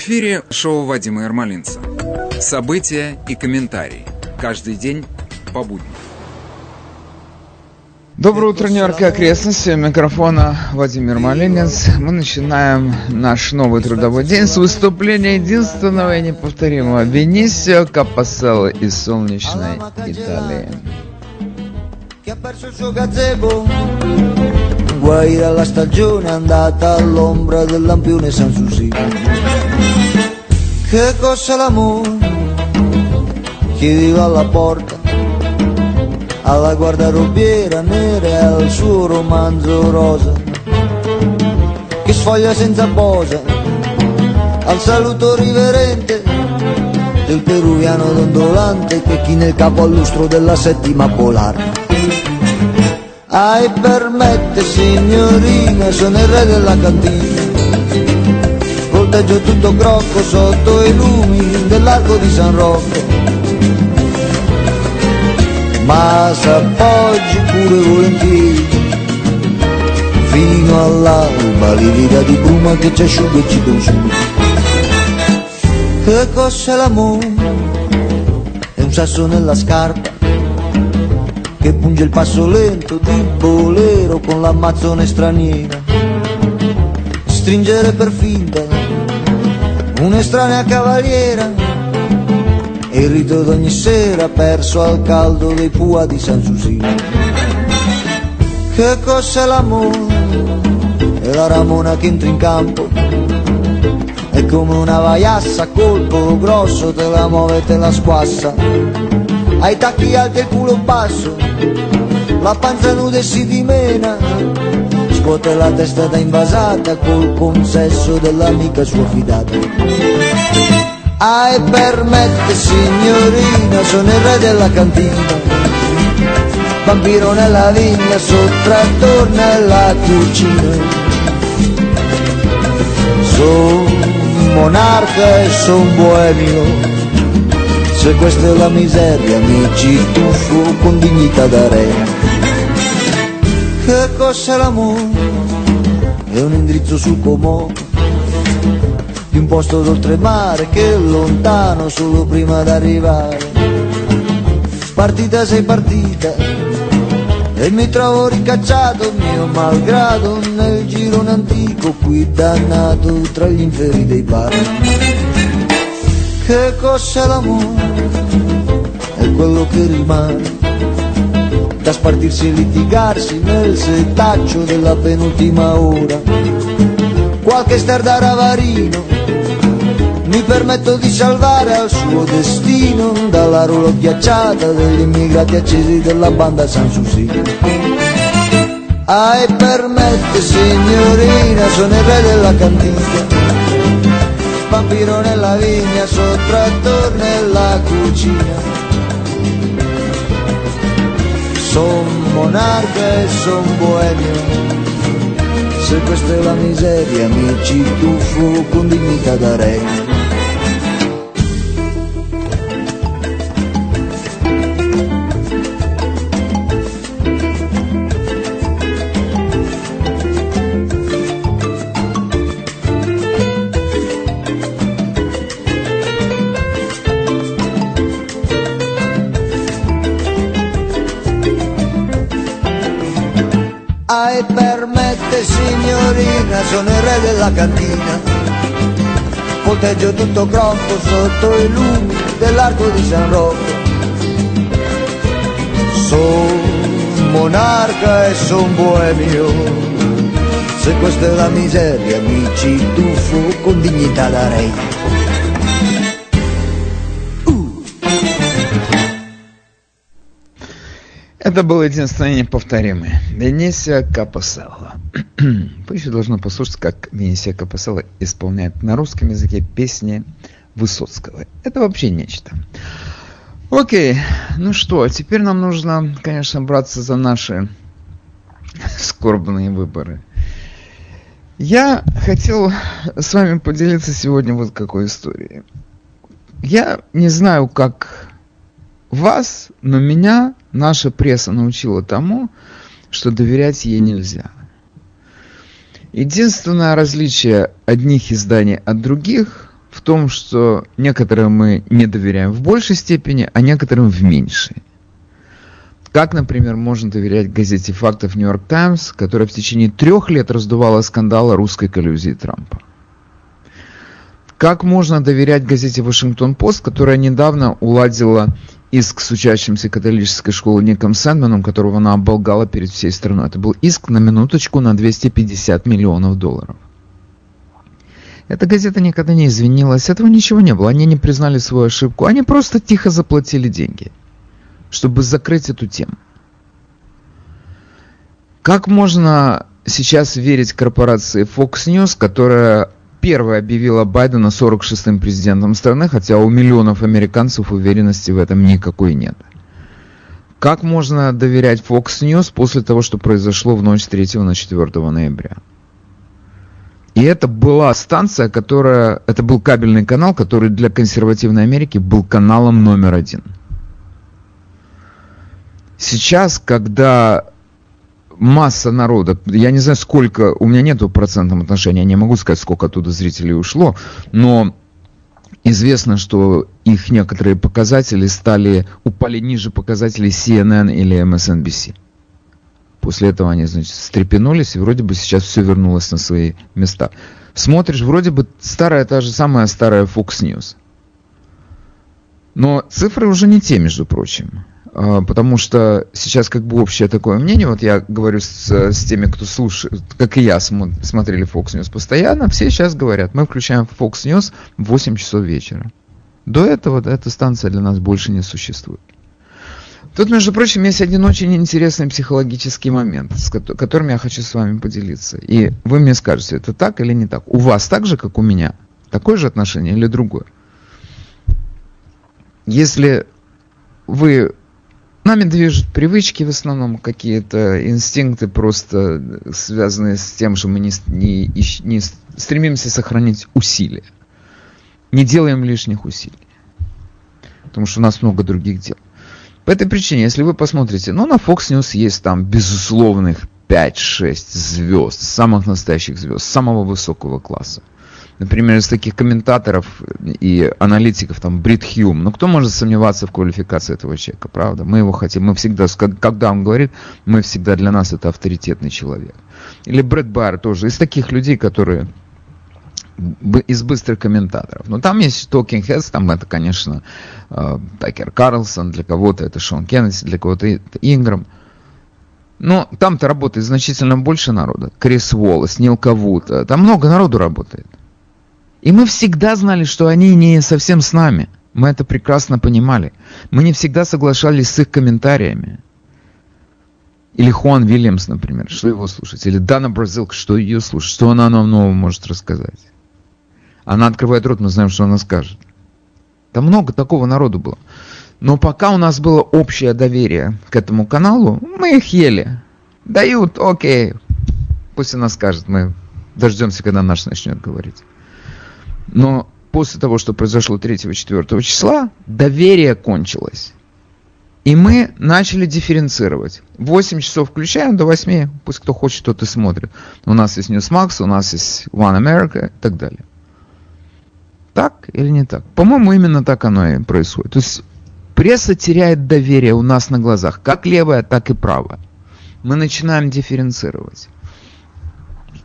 В эфире шоу Вадима Ермолинца. События и комментарии. Каждый день по будням. Доброе утро, Нью-Йорк и окрестности. Микрофона Владимир Малинец. Мы начинаем наш новый трудовой день с выступления единственного и неповторимого Бенисио Капаселло из солнечной Италии. Guai dalla stagione andata all'ombra del lampione San Susi. Che cos'è l'amore? Chiedeva alla porta alla guardarobiera nera e al suo romanzo rosa. Che sfoglia senza posa al saluto riverente del peruviano dondolante che china il capo al lustro della settima polare Ai permette signorina sono il re della cantina volteggio tutto crocco sotto i lumi dell'arco di San Rocco ma s'appoggi pure volentieri fino all'alba livida di bruma che ci asciuga e ci consuma che cos'è l'amore? è un sasso nella scarpa che punge il passo lento di bolero con l'ammazzone straniera stringere per finta un'estranea cavaliera e il rito d'ogni sera perso al caldo dei pua di San Susino. Che cos'è l'amore? È la ramona che entra in campo, è come una vaiassa, colpo grosso, te la muove e te la squassa. Ai tacchi alti e culo basso, la panza nuda e si dimena, scuote la testa da invasata col consesso dell'amica sua fidata. Ai permette signorina, sono il re della cantina. Vampiro nella vigna, sottrattor nella cucina. Son monarca e son boemio. Se questa è la miseria mi ci tuffo con dignità da re Cos'è l'amore? È un indirizzo sul comò di un posto d'oltremare che è lontano solo prima d'arrivare. Partita sei partita e mi trovo ricacciato mio malgrado nel girone antico qui dannato tra gli inferi dei bar. Che cos'è l'amore? È quello che rimane da spartirsi e litigarsi nel setaccio della penultima ora. Qualche star da ravarino mi permetto di salvare al suo destino dalla ruolo ghiacciata degli immigrati accesi della banda San Susi. Ah, e permette signorina, sono il re della cantina, vampiro nella vigna, sottrattor nella cucina. Son monarca e son boemio, se questa è la miseria mi ci tuffo con dignità da re. signorina, sono il re della cantina. Poteggio tutto crocco sotto i lumi dell'arco di San Rocco. Son monarca e son boemio. Se questa è la miseria mi ci tuffo con dignità da re. Это был единственный неповторимый. Венесия Капоселло. Вы еще должны послушать, как Венесия Капоселло исполняет на русском языке песни Высоцкого. Это вообще нечто. Окей, ну что, теперь нам нужно, конечно, браться за наши скорбные выборы. Я хотел с вами поделиться сегодня вот какой историей. Я не знаю, как вас, но меня наша пресса научила тому, что доверять ей нельзя. Единственное различие одних изданий от других в том, что некоторым мы не доверяем в большей степени, а некоторым в меньшей. Как, например, можно доверять газете фактов «Нью-Йорк Таймс», которая в течение трех лет раздувала скандал о русской коллюзии Трампа? Как можно доверять газете «Вашингтон-Пост», которая недавно уладила иск с учащимся католической школы Ником Сэндманом, которого она оболгала перед всей страной? Это был иск на минуточку на 250 миллионов долларов. Эта газета никогда не извинилась, этого ничего не было. Они не признали свою ошибку, они просто тихо заплатили деньги чтобы закрыть эту тему. Как можно сейчас верить корпорации Fox News, которая первая объявила Байдена 46-м президентом страны, хотя у миллионов американцев уверенности в этом никакой нет? Как можно доверять Fox News после того, что произошло в ночь с 3 на 4 ноября? И это была станция, которая, это был кабельный канал, который для консервативной Америки был каналом номер один – Сейчас, когда масса народа, я не знаю сколько, у меня нету процентном отношения, я не могу сказать, сколько оттуда зрителей ушло, но известно, что их некоторые показатели стали, упали ниже показателей CNN или MSNBC. После этого они, значит, встрепенулись, и вроде бы сейчас все вернулось на свои места. Смотришь, вроде бы старая, та же самая старая Fox News. Но цифры уже не те, между прочим. А, потому что сейчас как бы общее такое мнение, вот я говорю с, с теми, кто слушает, как и я, смотрели Fox News постоянно, все сейчас говорят, мы включаем Fox News в 8 часов вечера. До этого эта станция для нас больше не существует. Тут, между прочим, есть один очень интересный психологический момент, с которым я хочу с вами поделиться. И вы мне скажете, это так или не так. У вас так же, как у меня? Такое же отношение или другое? Если вы Нами движут привычки в основном, какие-то инстинкты просто связанные с тем, что мы не, не, не стремимся сохранить усилия. Не делаем лишних усилий. Потому что у нас много других дел. По этой причине, если вы посмотрите, ну на Fox News есть там безусловных 5-6 звезд, самых настоящих звезд, самого высокого класса например, из таких комментаторов и аналитиков, там, Брит Хьюм, ну, кто может сомневаться в квалификации этого человека, правда? Мы его хотим, мы всегда, когда он говорит, мы всегда для нас это авторитетный человек. Или Брэд Байер тоже, из таких людей, которые из быстрых комментаторов. Но там есть Talking Heads, там это, конечно, э, Такер Карлсон, для кого-то это Шон Кеннеди, для кого-то Инграм. Но там-то работает значительно больше народа. Крис Уоллес, Нил Кавута, там много народу работает. И мы всегда знали, что они не совсем с нами. Мы это прекрасно понимали. Мы не всегда соглашались с их комментариями. Или Хуан Вильямс, например, что его слушать? Или Дана Бразилка, что ее слушать? Что она нам нового может рассказать? Она открывает рот, мы знаем, что она скажет. Там много такого народу было. Но пока у нас было общее доверие к этому каналу, мы их ели. Дают, окей. Пусть она скажет, мы дождемся, когда наш начнет говорить. Но после того, что произошло 3-4 числа, доверие кончилось. И мы начали дифференцировать. 8 часов включаем, до 8, пусть кто хочет, тот и смотрит. У нас есть Newsmax, у нас есть One America и так далее. Так или не так? По-моему, именно так оно и происходит. То есть пресса теряет доверие у нас на глазах, как левая, так и правая. Мы начинаем дифференцировать.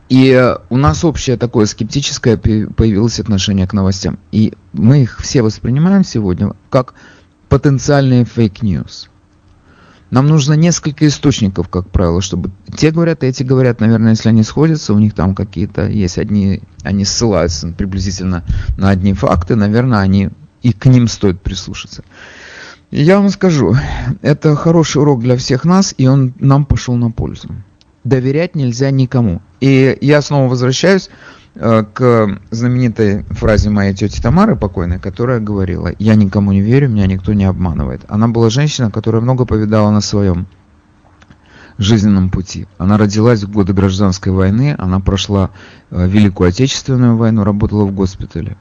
И э, у нас общее такое скептическое появилось отношение к новостям. И мы их все воспринимаем сегодня как потенциальные fake news. Нам нужно несколько источников, как правило, чтобы те говорят, эти говорят, наверное, если они сходятся, у них там какие-то есть одни, они ссылаются приблизительно на одни факты, наверное, они и к ним стоит прислушаться. Я вам скажу, это хороший урок для всех нас, и он нам пошел на пользу доверять нельзя никому. И я снова возвращаюсь э, к знаменитой фразе моей тети Тамары покойной, которая говорила, я никому не верю, меня никто не обманывает. Она была женщина, которая много повидала на своем жизненном пути. Она родилась в годы гражданской войны, она прошла э, Великую Отечественную войну, работала в госпитале.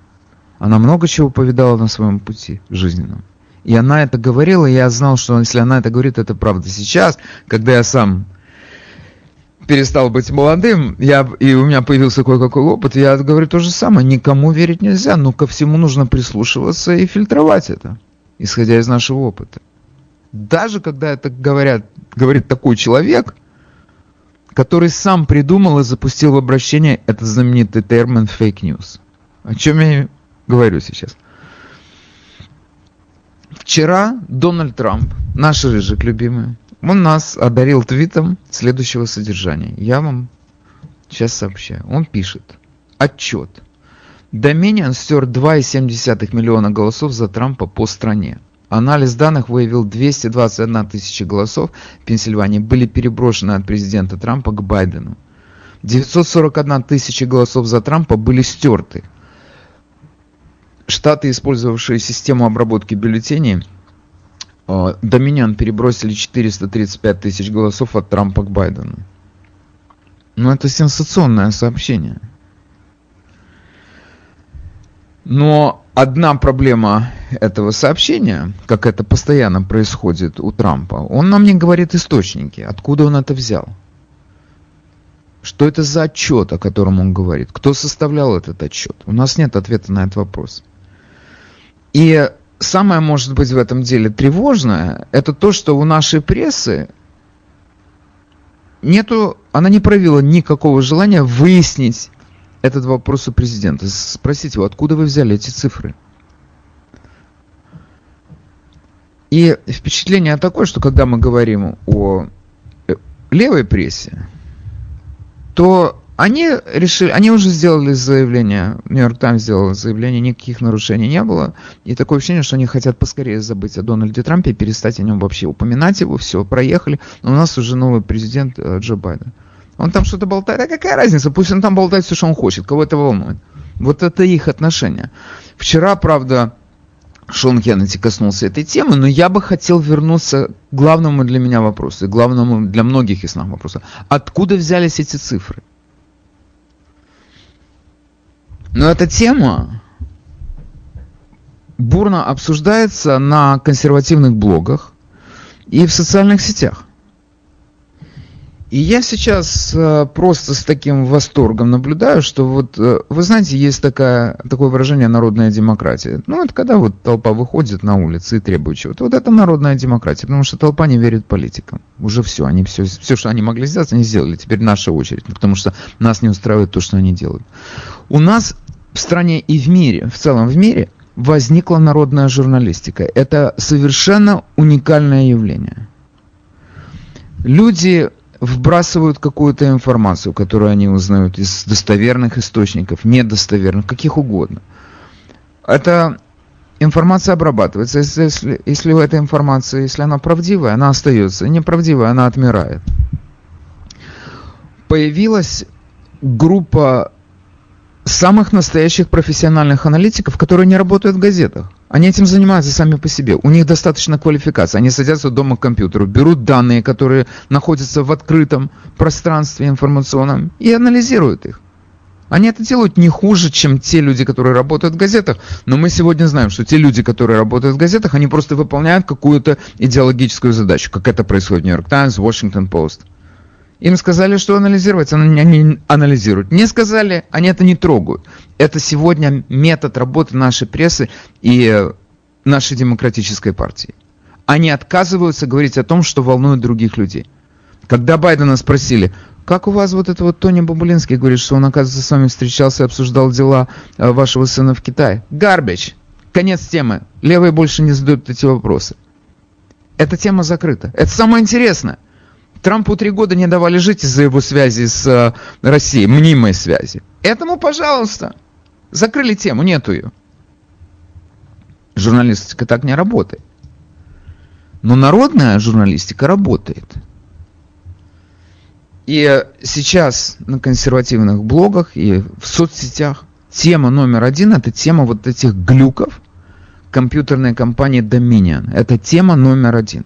Она много чего повидала на своем пути жизненном. И она это говорила, и я знал, что если она это говорит, это правда. Сейчас, когда я сам перестал быть молодым, я, и у меня появился кое-какой опыт, я говорю то же самое. Никому верить нельзя, но ко всему нужно прислушиваться и фильтровать это, исходя из нашего опыта. Даже когда это говорят, говорит такой человек, который сам придумал и запустил в обращение этот знаменитый термин fake news. О чем я говорю сейчас? Вчера Дональд Трамп, наш рыжик любимый, он нас одарил твитом следующего содержания. Я вам сейчас сообщаю. Он пишет. Отчет. Dominion стер 2,7 миллиона голосов за Трампа по стране. Анализ данных выявил 221 тысяча голосов в Пенсильвании были переброшены от президента Трампа к Байдену. 941 тысяча голосов за Трампа были стерты. Штаты, использовавшие систему обработки бюллетеней, э, Доминион перебросили 435 тысяч голосов от Трампа к Байдену. Ну, это сенсационное сообщение. Но одна проблема этого сообщения, как это постоянно происходит у Трампа, он нам не говорит источники, откуда он это взял. Что это за отчет, о котором он говорит? Кто составлял этот отчет? У нас нет ответа на этот вопрос. И самое, может быть, в этом деле тревожное, это то, что у нашей прессы нету, она не проявила никакого желания выяснить этот вопрос у президента. Спросите его, откуда вы взяли эти цифры? И впечатление такое, что когда мы говорим о э, левой прессе, то они решили, они уже сделали заявление, Нью-Йорк Таймс сделал заявление, никаких нарушений не было. И такое ощущение, что они хотят поскорее забыть о Дональде Трампе и перестать о нем вообще упоминать его. Все, проехали. Но у нас уже новый президент э, Джо Байден. Он там что-то болтает, а какая разница? Пусть он там болтает все, что он хочет, кого это волнует. Вот это их отношения. Вчера, правда, Шон Кеннеди коснулся этой темы, но я бы хотел вернуться к главному для меня вопросу, и главному для многих из нас вопросу. Откуда взялись эти цифры? Но эта тема бурно обсуждается на консервативных блогах и в социальных сетях. И я сейчас э, просто с таким восторгом наблюдаю, что вот, э, вы знаете, есть такая, такое выражение народная демократия. Ну, это когда вот толпа выходит на улицы и требует чего-то. Вот это народная демократия, потому что толпа не верит политикам. Уже все, они все, все, что они могли сделать, они сделали. Теперь наша очередь, потому что нас не устраивает то, что они делают. У нас в стране и в мире, в целом в мире, возникла народная журналистика. Это совершенно уникальное явление. Люди вбрасывают какую-то информацию, которую они узнают из достоверных источников, недостоверных, каких угодно. Эта информация обрабатывается. Если, если, если эта информация, если она правдивая, она остается. Неправдивая, она отмирает. Появилась группа самых настоящих профессиональных аналитиков, которые не работают в газетах. Они этим занимаются сами по себе. У них достаточно квалификации. Они садятся дома к компьютеру, берут данные, которые находятся в открытом пространстве информационном, и анализируют их. Они это делают не хуже, чем те люди, которые работают в газетах. Но мы сегодня знаем, что те люди, которые работают в газетах, они просто выполняют какую-то идеологическую задачу, как это происходит в Нью-Йорк Таймс, Washington Post. Им сказали, что анализировать, они анализируют. Не сказали, они это не трогают. Это сегодня метод работы нашей прессы и нашей демократической партии. Они отказываются говорить о том, что волнует других людей. Когда Байдена спросили, как у вас вот это вот Тони Бабулинский говорит, что он, оказывается, с вами встречался и обсуждал дела э, вашего сына в Китае? Гарбич. Конец темы. Левые больше не задают эти вопросы. Эта тема закрыта. Это самое интересное. Трампу три года не давали жить из-за его связи с э, Россией, мнимой связи. Этому, пожалуйста, закрыли тему, нету ее. Журналистика так не работает. Но народная журналистика работает. И сейчас на консервативных блогах и в соцсетях тема номер один – это тема вот этих глюков компьютерной компании Dominion. Это тема номер один.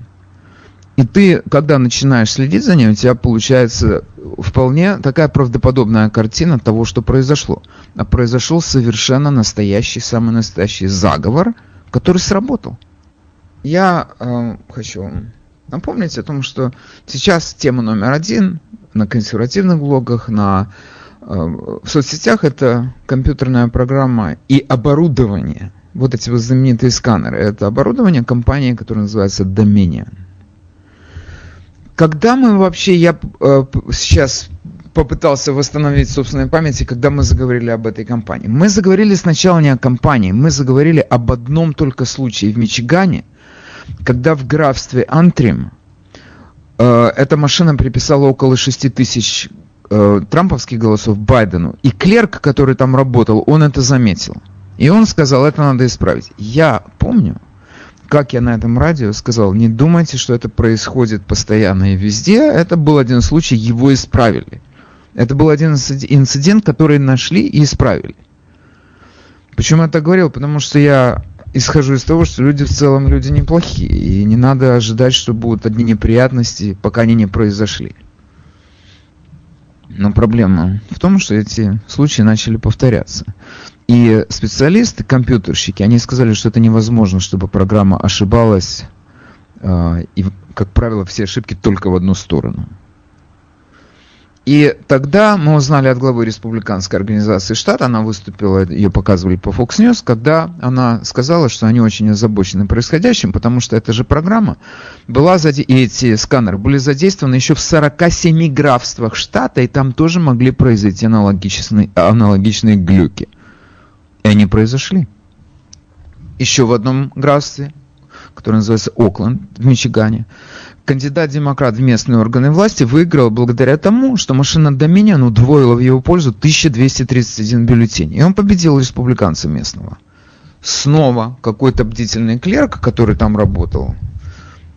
И ты, когда начинаешь следить за ней, у тебя получается вполне такая правдоподобная картина того, что произошло. А произошел совершенно настоящий, самый настоящий заговор, который сработал. Я э, хочу напомнить о том, что сейчас тема номер один на консервативных блогах, на, э, в соцсетях это компьютерная программа и оборудование. Вот эти вот знаменитые сканеры. Это оборудование компании, которая называется Dominion. Когда мы вообще, я э, сейчас попытался восстановить собственной памяти, когда мы заговорили об этой компании. Мы заговорили сначала не о компании, мы заговорили об одном только случае в Мичигане, когда в графстве Антрим э, эта машина приписала около 6 тысяч э, трамповских голосов Байдену. И клерк, который там работал, он это заметил. И он сказал, это надо исправить. Я помню, как я на этом радио сказал, не думайте, что это происходит постоянно и везде. Это был один случай, его исправили. Это был один инцидент, который нашли и исправили. Почему я так говорил? Потому что я исхожу из того, что люди в целом люди неплохие, и не надо ожидать, что будут одни неприятности, пока они не произошли. Но проблема в том, что эти случаи начали повторяться. И специалисты, компьютерщики, они сказали, что это невозможно, чтобы программа ошибалась, э, и, как правило, все ошибки только в одну сторону. И тогда мы узнали от главы республиканской организации штата, она выступила, ее показывали по Fox News, когда она сказала, что они очень озабочены происходящим, потому что эта же программа была, заде... и эти сканеры были задействованы еще в 47 графствах штата, и там тоже могли произойти аналогичные, аналогичные глюки. И они произошли. Еще в одном графстве, которое называется Окленд в Мичигане, кандидат-демократ в местные органы власти выиграл благодаря тому, что машина Доминион удвоила в его пользу 1231 бюллетень. И он победил республиканца местного. Снова какой-то бдительный клерк, который там работал,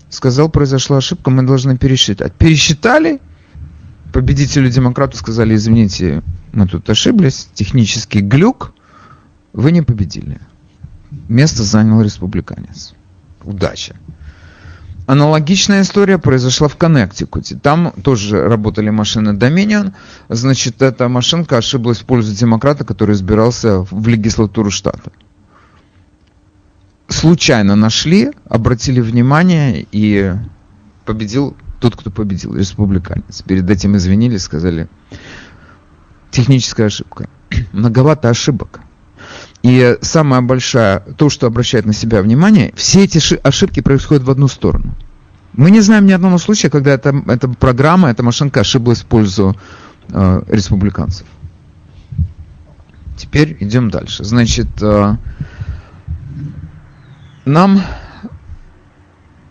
сказал, произошла ошибка, мы должны пересчитать. Пересчитали, победителю демократу сказали, извините, мы тут ошиблись, технический глюк, вы не победили. Место занял республиканец. Удача. Аналогичная история произошла в Коннектикуте. Там тоже работали машины Dominion. Значит, эта машинка ошиблась в пользу демократа, который избирался в легислатуру штата. Случайно нашли, обратили внимание и победил тот, кто победил, республиканец. Перед этим извинились, сказали, техническая ошибка. Многовато ошибок. И самая большая, то, что обращает на себя внимание, все эти ошибки происходят в одну сторону. Мы не знаем ни одного случая, когда эта, эта программа, эта машинка ошиблась в пользу э, республиканцев. Теперь идем дальше. Значит, э, нам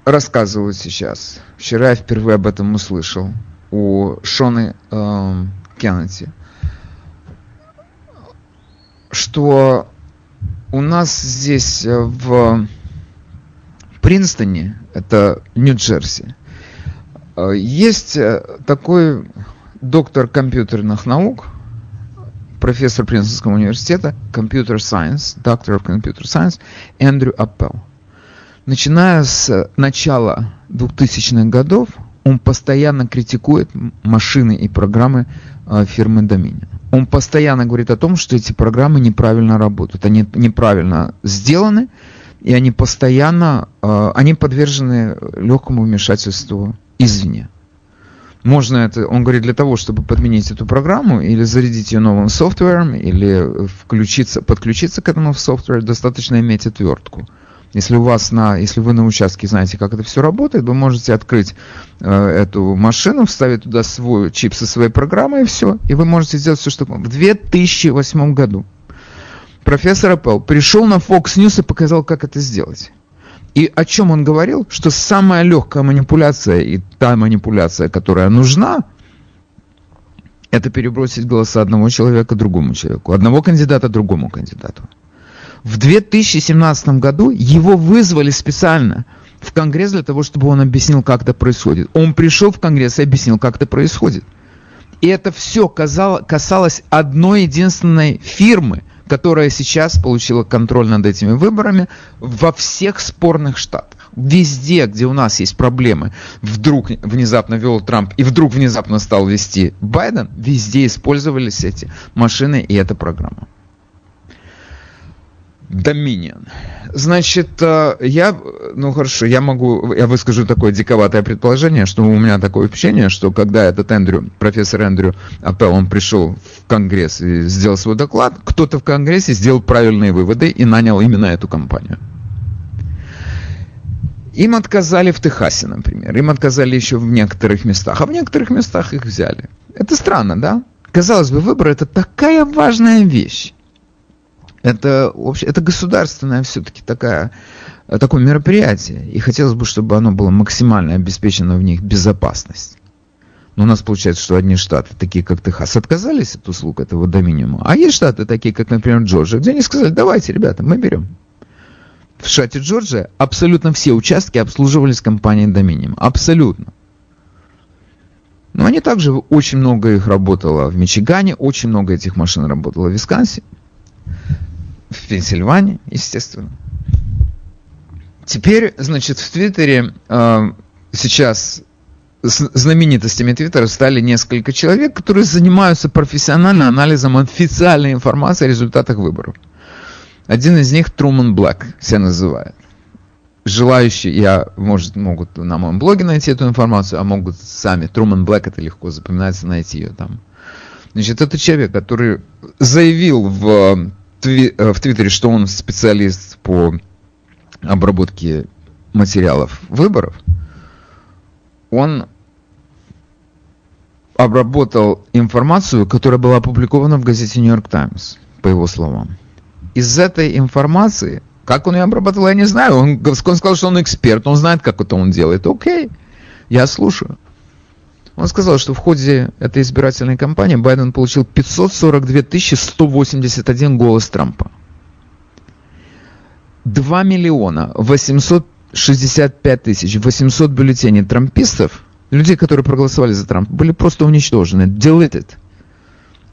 рассказывают сейчас, вчера я впервые об этом услышал, у Шоны э, Кеннеди, что у нас здесь э, в Принстоне, это Нью-Джерси, э, есть э, такой доктор компьютерных наук, профессор Принстонского университета, Computer Science, доктор of Computer Эндрю Аппел. Начиная с начала 2000-х годов, он постоянно критикует машины и программы фирмы Dominion он постоянно говорит о том, что эти программы неправильно работают, они неправильно сделаны, и они постоянно, э, они подвержены легкому вмешательству извне. Можно это, он говорит, для того, чтобы подменить эту программу или зарядить ее новым софтвером, или включиться, подключиться к этому софтверу, достаточно иметь отвертку. Если у вас на, если вы на участке знаете, как это все работает, вы можете открыть э, эту машину, вставить туда свой чип со своей программой и все, и вы можете сделать все, что В 2008 году профессор Apple пришел на Fox News и показал, как это сделать. И о чем он говорил? Что самая легкая манипуляция и та манипуляция, которая нужна, это перебросить голоса одного человека другому человеку, одного кандидата другому кандидату. В 2017 году его вызвали специально в Конгресс для того, чтобы он объяснил, как это происходит. Он пришел в Конгресс и объяснил, как это происходит. И это все касалось одной единственной фирмы, которая сейчас получила контроль над этими выборами во всех спорных штатах. Везде, где у нас есть проблемы, вдруг внезапно вел Трамп и вдруг внезапно стал вести Байден, везде использовались эти машины и эта программа. Dominion. Значит, э, я, ну хорошо, я могу, я выскажу такое диковатое предположение, что у меня такое впечатление, что когда этот Эндрю, профессор Эндрю Аппел, он пришел в Конгресс и сделал свой доклад, кто-то в Конгрессе сделал правильные выводы и нанял именно эту компанию. Им отказали в Техасе, например, им отказали еще в некоторых местах, а в некоторых местах их взяли. Это странно, да? Казалось бы, выбор это такая важная вещь это, вообще, это государственное все-таки такая, такое мероприятие. И хотелось бы, чтобы оно было максимально обеспечено в них безопасность. Но у нас получается, что одни штаты, такие как Техас, отказались от услуг этого доминиума. А есть штаты, такие как, например, Джорджия, где они сказали, давайте, ребята, мы берем. В штате Джорджия абсолютно все участки обслуживались компанией Доминиум. Абсолютно. Но они также, очень много их работало в Мичигане, очень много этих машин работало в Висконсине в Пенсильвании, естественно. Теперь, значит, в Твиттере э, сейчас знаменитостями Твиттера стали несколько человек, которые занимаются профессиональным анализом официальной информации о результатах выборов. Один из них Труман Блэк себя называет. Желающие, я, может, могут на моем блоге найти эту информацию, а могут сами. Труман Блэк, это легко запоминается, найти ее там. Значит, это человек, который заявил в Э, в Твиттере, что он специалист по обработке материалов выборов, он обработал информацию, которая была опубликована в газете Нью-Йорк Таймс, по его словам. Из этой информации, как он ее обработал, я не знаю. Он, он сказал, что он эксперт, он знает, как это он делает. Окей, я слушаю. Он сказал, что в ходе этой избирательной кампании Байден получил 542 181 голос Трампа. 2 миллиона 865 тысяч 800 бюллетеней трампистов, людей, которые проголосовали за Трампа, были просто уничтожены, deleted.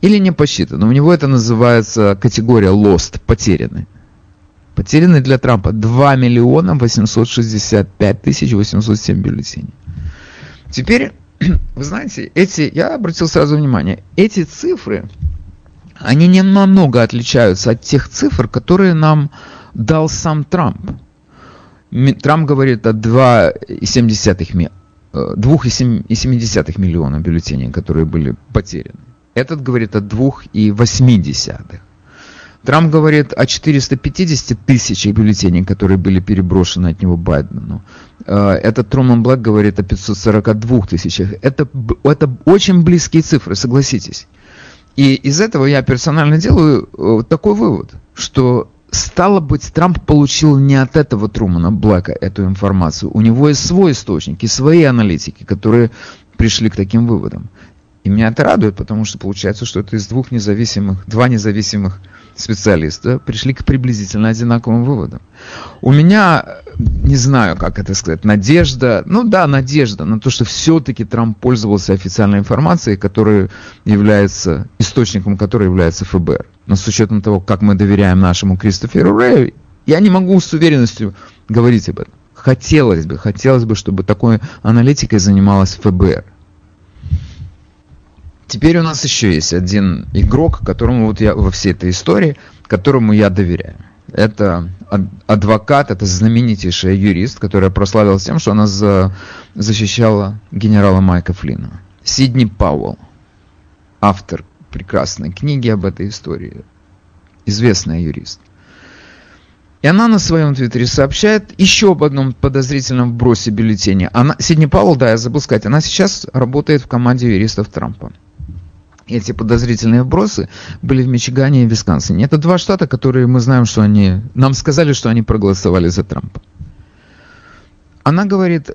Или не посчитаны. У него это называется категория lost, потеряны. Потеряны для Трампа 2 миллиона 865 тысяч 807 бюллетеней. Теперь вы знаете, эти, я обратил сразу внимание, эти цифры, они не намного отличаются от тех цифр, которые нам дал сам Трамп. Трамп говорит о 2,7 2,7 э, миллиона бюллетеней, которые были потеряны. Этот говорит о 2,8. Трамп говорит о 450 тысячах бюллетеней, которые были переброшены от него Байдену. Э, этот Труман Блэк говорит о 542 тысячах. Это, это очень близкие цифры, согласитесь. И из этого я персонально делаю э, такой вывод, что стало быть, Трамп получил не от этого Трумана Блэка эту информацию. У него есть свой источник и свои аналитики, которые пришли к таким выводам. И меня это радует, потому что получается, что это из двух независимых, два независимых специалиста пришли к приблизительно одинаковым выводам. У меня, не знаю, как это сказать, надежда, ну да, надежда на то, что все-таки Трамп пользовался официальной информацией, которая является, источником которой является ФБР. Но с учетом того, как мы доверяем нашему Кристоферу Рэю, я не могу с уверенностью говорить об этом. Хотелось бы, хотелось бы, чтобы такой аналитикой занималась ФБР. Теперь у нас еще есть один игрок, которому вот я во всей этой истории, которому я доверяю. Это адвокат, это знаменитейшая юрист, которая прославилась тем, что она за, защищала генерала Майка Флина. Сидни Пауэлл, автор прекрасной книги об этой истории, известная юрист. И она на своем твиттере сообщает еще об одном подозрительном вбросе бюллетеня. Она, Сидни Пауэлл, да, я забыл сказать, она сейчас работает в команде юристов Трампа эти подозрительные вбросы были в Мичигане и Висконсине. Это два штата, которые мы знаем, что они... Нам сказали, что они проголосовали за Трампа. Она говорит э,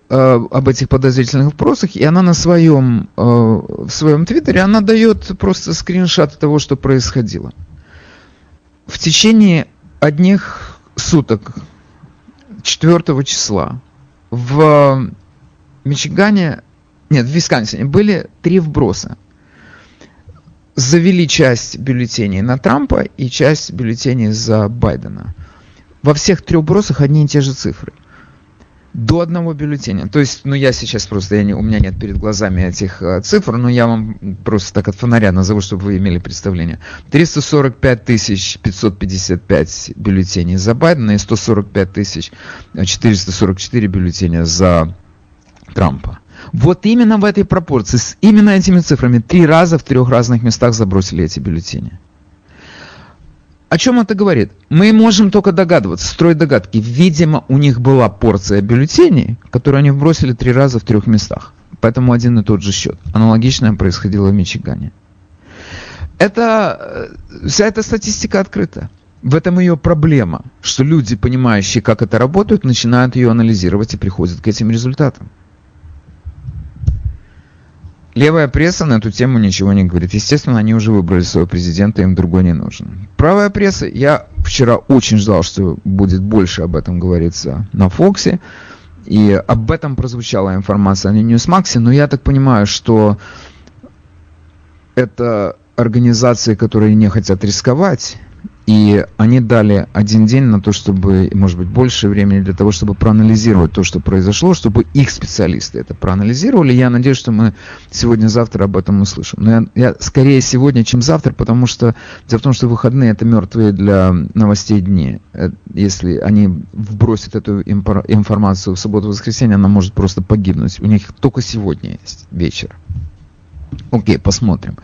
об этих подозрительных вопросах, и она на своем, э, в своем твиттере, она дает просто скриншот того, что происходило. В течение одних суток, 4 числа, в Мичигане, нет, в Висконсине были три вброса завели часть бюллетеней на Трампа и часть бюллетеней за Байдена. Во всех трех бросах одни и те же цифры. до одного бюллетеня. То есть, ну я сейчас просто, я не, у меня нет перед глазами этих э, цифр, но я вам просто так от фонаря назову, чтобы вы имели представление. 345 тысяч 555 бюллетеней за Байдена и 145 тысяч 444 бюллетеня за Трампа. Вот именно в этой пропорции, с именно этими цифрами, три раза в трех разных местах забросили эти бюллетени. О чем это говорит? Мы можем только догадываться, строить догадки. Видимо, у них была порция бюллетеней, которую они бросили три раза в трех местах. Поэтому один и тот же счет. Аналогичное происходило в Мичигане. Это, э, вся эта статистика открыта. В этом ее проблема, что люди, понимающие, как это работает, начинают ее анализировать и приходят к этим результатам. Левая пресса на эту тему ничего не говорит. Естественно, они уже выбрали своего президента, им другой не нужен. Правая пресса, я вчера очень ждал, что будет больше об этом говориться на Fox е. И об этом прозвучала информация на Newsmax е, но я так понимаю, что это организации, которые не хотят рисковать, и они дали один день на то, чтобы, может быть, больше времени для того, чтобы проанализировать то, что произошло, чтобы их специалисты это проанализировали. Я надеюсь, что мы сегодня-завтра об этом услышим. Но я, я скорее сегодня, чем завтра, потому что дело в том, что выходные это мертвые для новостей дни. Э, если они вбросят эту информацию в субботу-воскресенье, она может просто погибнуть. У них только сегодня есть вечер. Окей, посмотрим.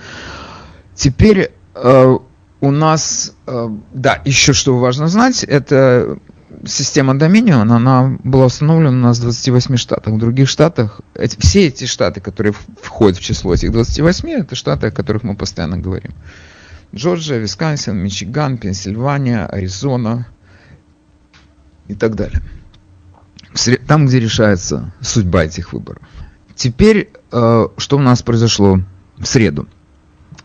Теперь э, у нас, э, да, еще что важно знать, это система Dominion, она была установлена у нас в 28 штатах. В других штатах, эти, все эти штаты, которые входят в число этих 28, это штаты, о которых мы постоянно говорим. Джорджия, Висконсин, Мичиган, Пенсильвания, Аризона и так далее. Там, где решается судьба этих выборов. Теперь, э, что у нас произошло в среду?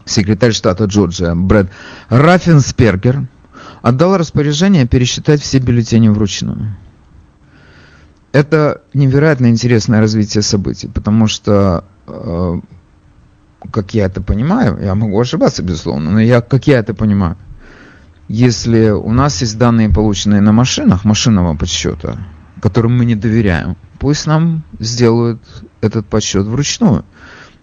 Секретарь штата Джорджия Брэд Раффенспергер отдал распоряжение пересчитать все бюллетени вручную. Это невероятно интересное развитие событий, потому что, э, как я это понимаю, я могу ошибаться, безусловно, но я, как я это понимаю, если у нас есть данные, полученные на машинах, машинного подсчета, которым мы не доверяем, пусть нам сделают этот подсчет вручную.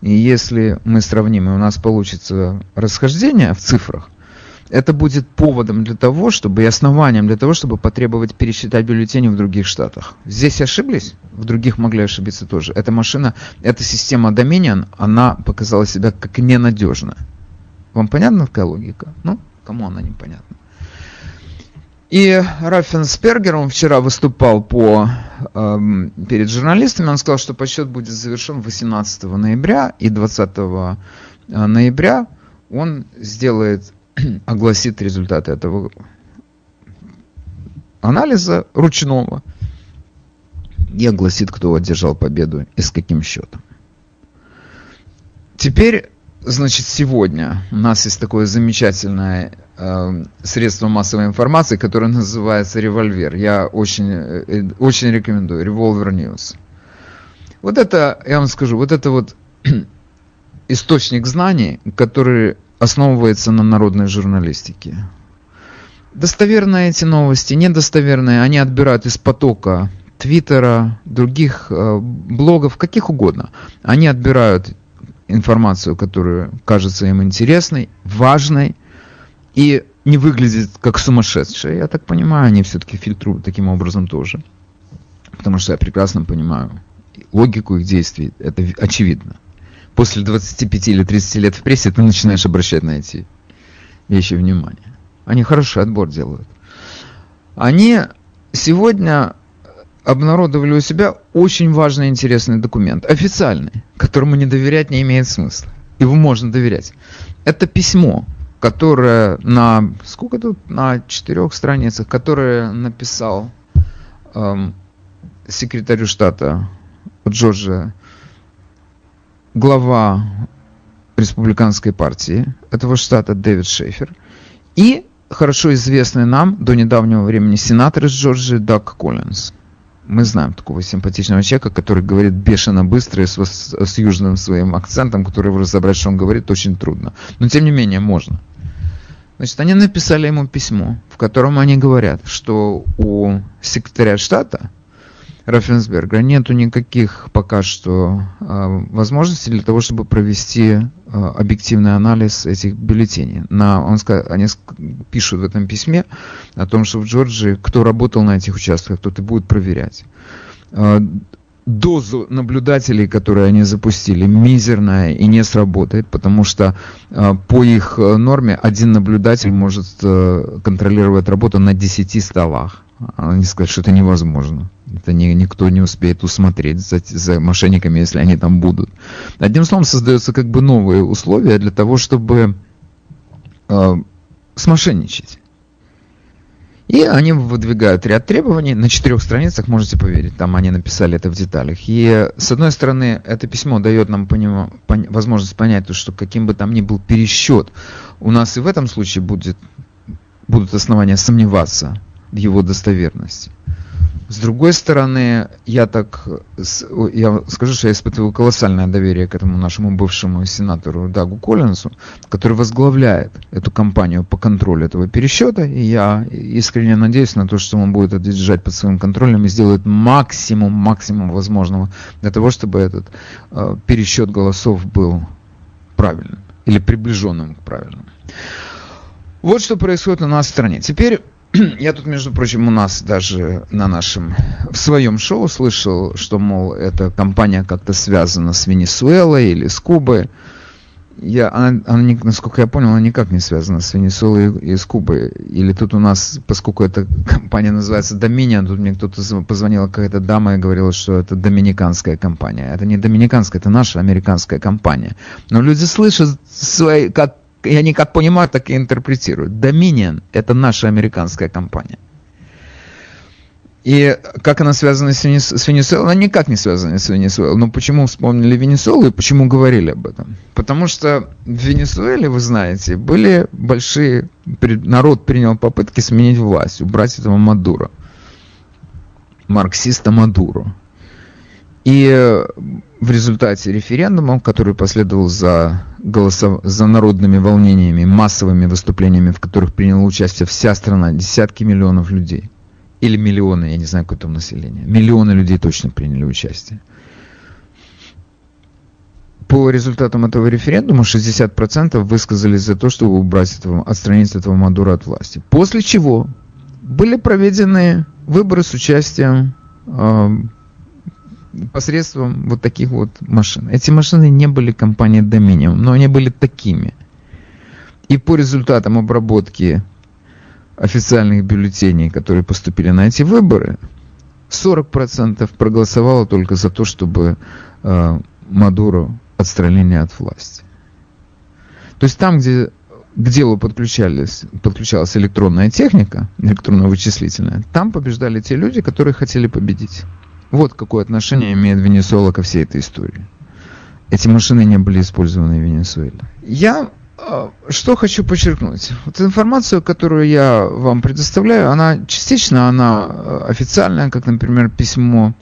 И если мы сравним, и у нас получится расхождение в цифрах, это будет поводом для того, чтобы и основанием для того, чтобы потребовать пересчитать бюллетени в других штатах. Здесь ошиблись, в других могли ошибиться тоже. Эта машина, эта система Dominion, она показала себя как ненадежная. Вам понятна такая логика? Ну, кому она непонятна? И Раффенспергер, он вчера выступал по, э, перед журналистами, он сказал, что подсчет будет завершен 18 ноября, и 20 э, ноября он сделает, огласит результаты этого анализа ручного и огласит, кто одержал победу и с каким счетом. Теперь Значит, сегодня у нас есть такое замечательное средство массовой информации, которое называется револьвер. Я очень, э, очень рекомендую. Revolver News. Вот это, я вам скажу, вот это вот источник знаний, который основывается на народной журналистике. Достоверные эти новости, недостоверные, они отбирают из потока Твиттера, других э, блогов, каких угодно. Они отбирают информацию, которая кажется им интересной, важной и не выглядит как сумасшедшая. Я так понимаю, они все-таки фильтруют таким образом тоже. Потому что я прекрасно понимаю логику их действий. Это очевидно. После 25 или 30 лет в прессе ты начинаешь обращать на эти вещи внимание. Они хороший отбор делают. Они сегодня обнародовали у себя очень важный интересный документ, официальный, которому не доверять не имеет смысла. Его можно доверять. Это письмо, которое на сколько тут на четырех страницах, которое написал эм, секретарю штата Джорджа глава республиканской партии этого штата Дэвид Шейфер и хорошо известный нам до недавнего времени сенатор из Джорджии Даг Коллинз мы знаем такого симпатичного человека, который говорит бешено быстро и с, с южным своим акцентом, который разобрать, что он говорит, очень трудно. Но тем не менее можно. Значит, они написали ему письмо, в котором они говорят, что у секретаря штата Раффенсберга нету никаких пока что э, возможностей для того, чтобы провести э, объективный анализ этих бюллетеней. На, он, они пишут в этом письме о том, что в Джорджии кто работал на этих участках, тот и будет проверять. Э, дозу наблюдателей, которые они запустили, мизерная и не сработает, потому что э, по их норме один наблюдатель может э, контролировать работу на 10 столах. Они сказали, что это невозможно. Это не, никто не успеет усмотреть за, за мошенниками, если они там будут. Одним словом, создаются как бы новые условия для того, чтобы э, смошенничать. И они выдвигают ряд требований. На четырех страницах, можете поверить, там они написали это в деталях. И, с одной стороны, это письмо дает нам поним... пон... возможность понять, что каким бы там ни был пересчет, у нас и в этом случае будет... будут основания сомневаться в его достоверности. С другой стороны, я так, я скажу, что я испытываю колоссальное доверие к этому нашему бывшему сенатору Дагу Коллинсу, который возглавляет эту кампанию по контролю этого пересчета, и я искренне надеюсь на то, что он будет это под своим контролем и сделает максимум, максимум возможного для того, чтобы этот э, пересчет голосов был правильным или приближенным к правильному. Вот что происходит у нас в стране. Теперь я тут, между прочим, у нас даже на нашем, в своем шоу слышал, что, мол, эта компания как-то связана с Венесуэлой или с Кубой. Я, она, она, насколько я понял, она никак не связана с Венесуэлой и, с Кубой. Или тут у нас, поскольку эта компания называется Dominion, тут мне кто-то позвонила, какая-то дама и говорила, что это доминиканская компания. Это не доминиканская, это наша американская компания. Но люди слышат свои, как они как понимают, так и интерпретируют. Dominion – это наша американская компания. И как она связана с, Венесуэлой? Она никак не связана с Венесуэлой. Но почему вспомнили Венесуэлу и почему говорили об этом? Потому что в Венесуэле, вы знаете, были большие... Народ принял попытки сменить власть, убрать этого Мадуро. Марксиста Мадуро. И э, в результате референдума, который последовал за, голосов... за народными волнениями, массовыми выступлениями, в которых приняла участие вся страна, десятки миллионов людей, или миллионы, я не знаю, какое там население, миллионы людей точно приняли участие. По результатам этого референдума 60% высказались за то, чтобы убрать этого, отстранить этого Мадура от власти. После чего были проведены выборы с участием э, посредством вот таких вот машин. Эти машины не были компанией Dominion, но они были такими. И по результатам обработки официальных бюллетеней, которые поступили на эти выборы, 40% проголосовало только за то, чтобы э, Мадуро отстранили от власти. То есть там, где к делу подключались, подключалась электронная техника, электронно-вычислительная, там побеждали те люди, которые хотели победить. Вот какое отношение имеет Венесуэла ко всей этой истории. Эти машины не были использованы в Венесуэле. Я э, что хочу подчеркнуть. Вот информацию, которую я вам предоставляю, она частично она э, официальная, как, например, письмо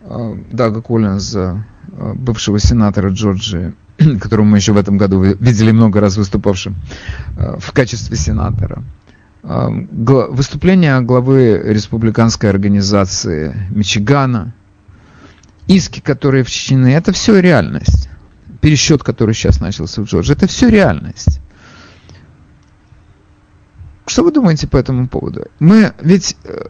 э, Дага Коллинза, бывшего сенатора Джорджии, которого мы еще в этом году видели много раз выступавшим в качестве сенатора. Выступление главы республиканской организации Мичигана, иски, которые вчинены, это все реальность. Пересчет, который сейчас начался в Джорджии, это все реальность. Что вы думаете по этому поводу? Мы ведь э,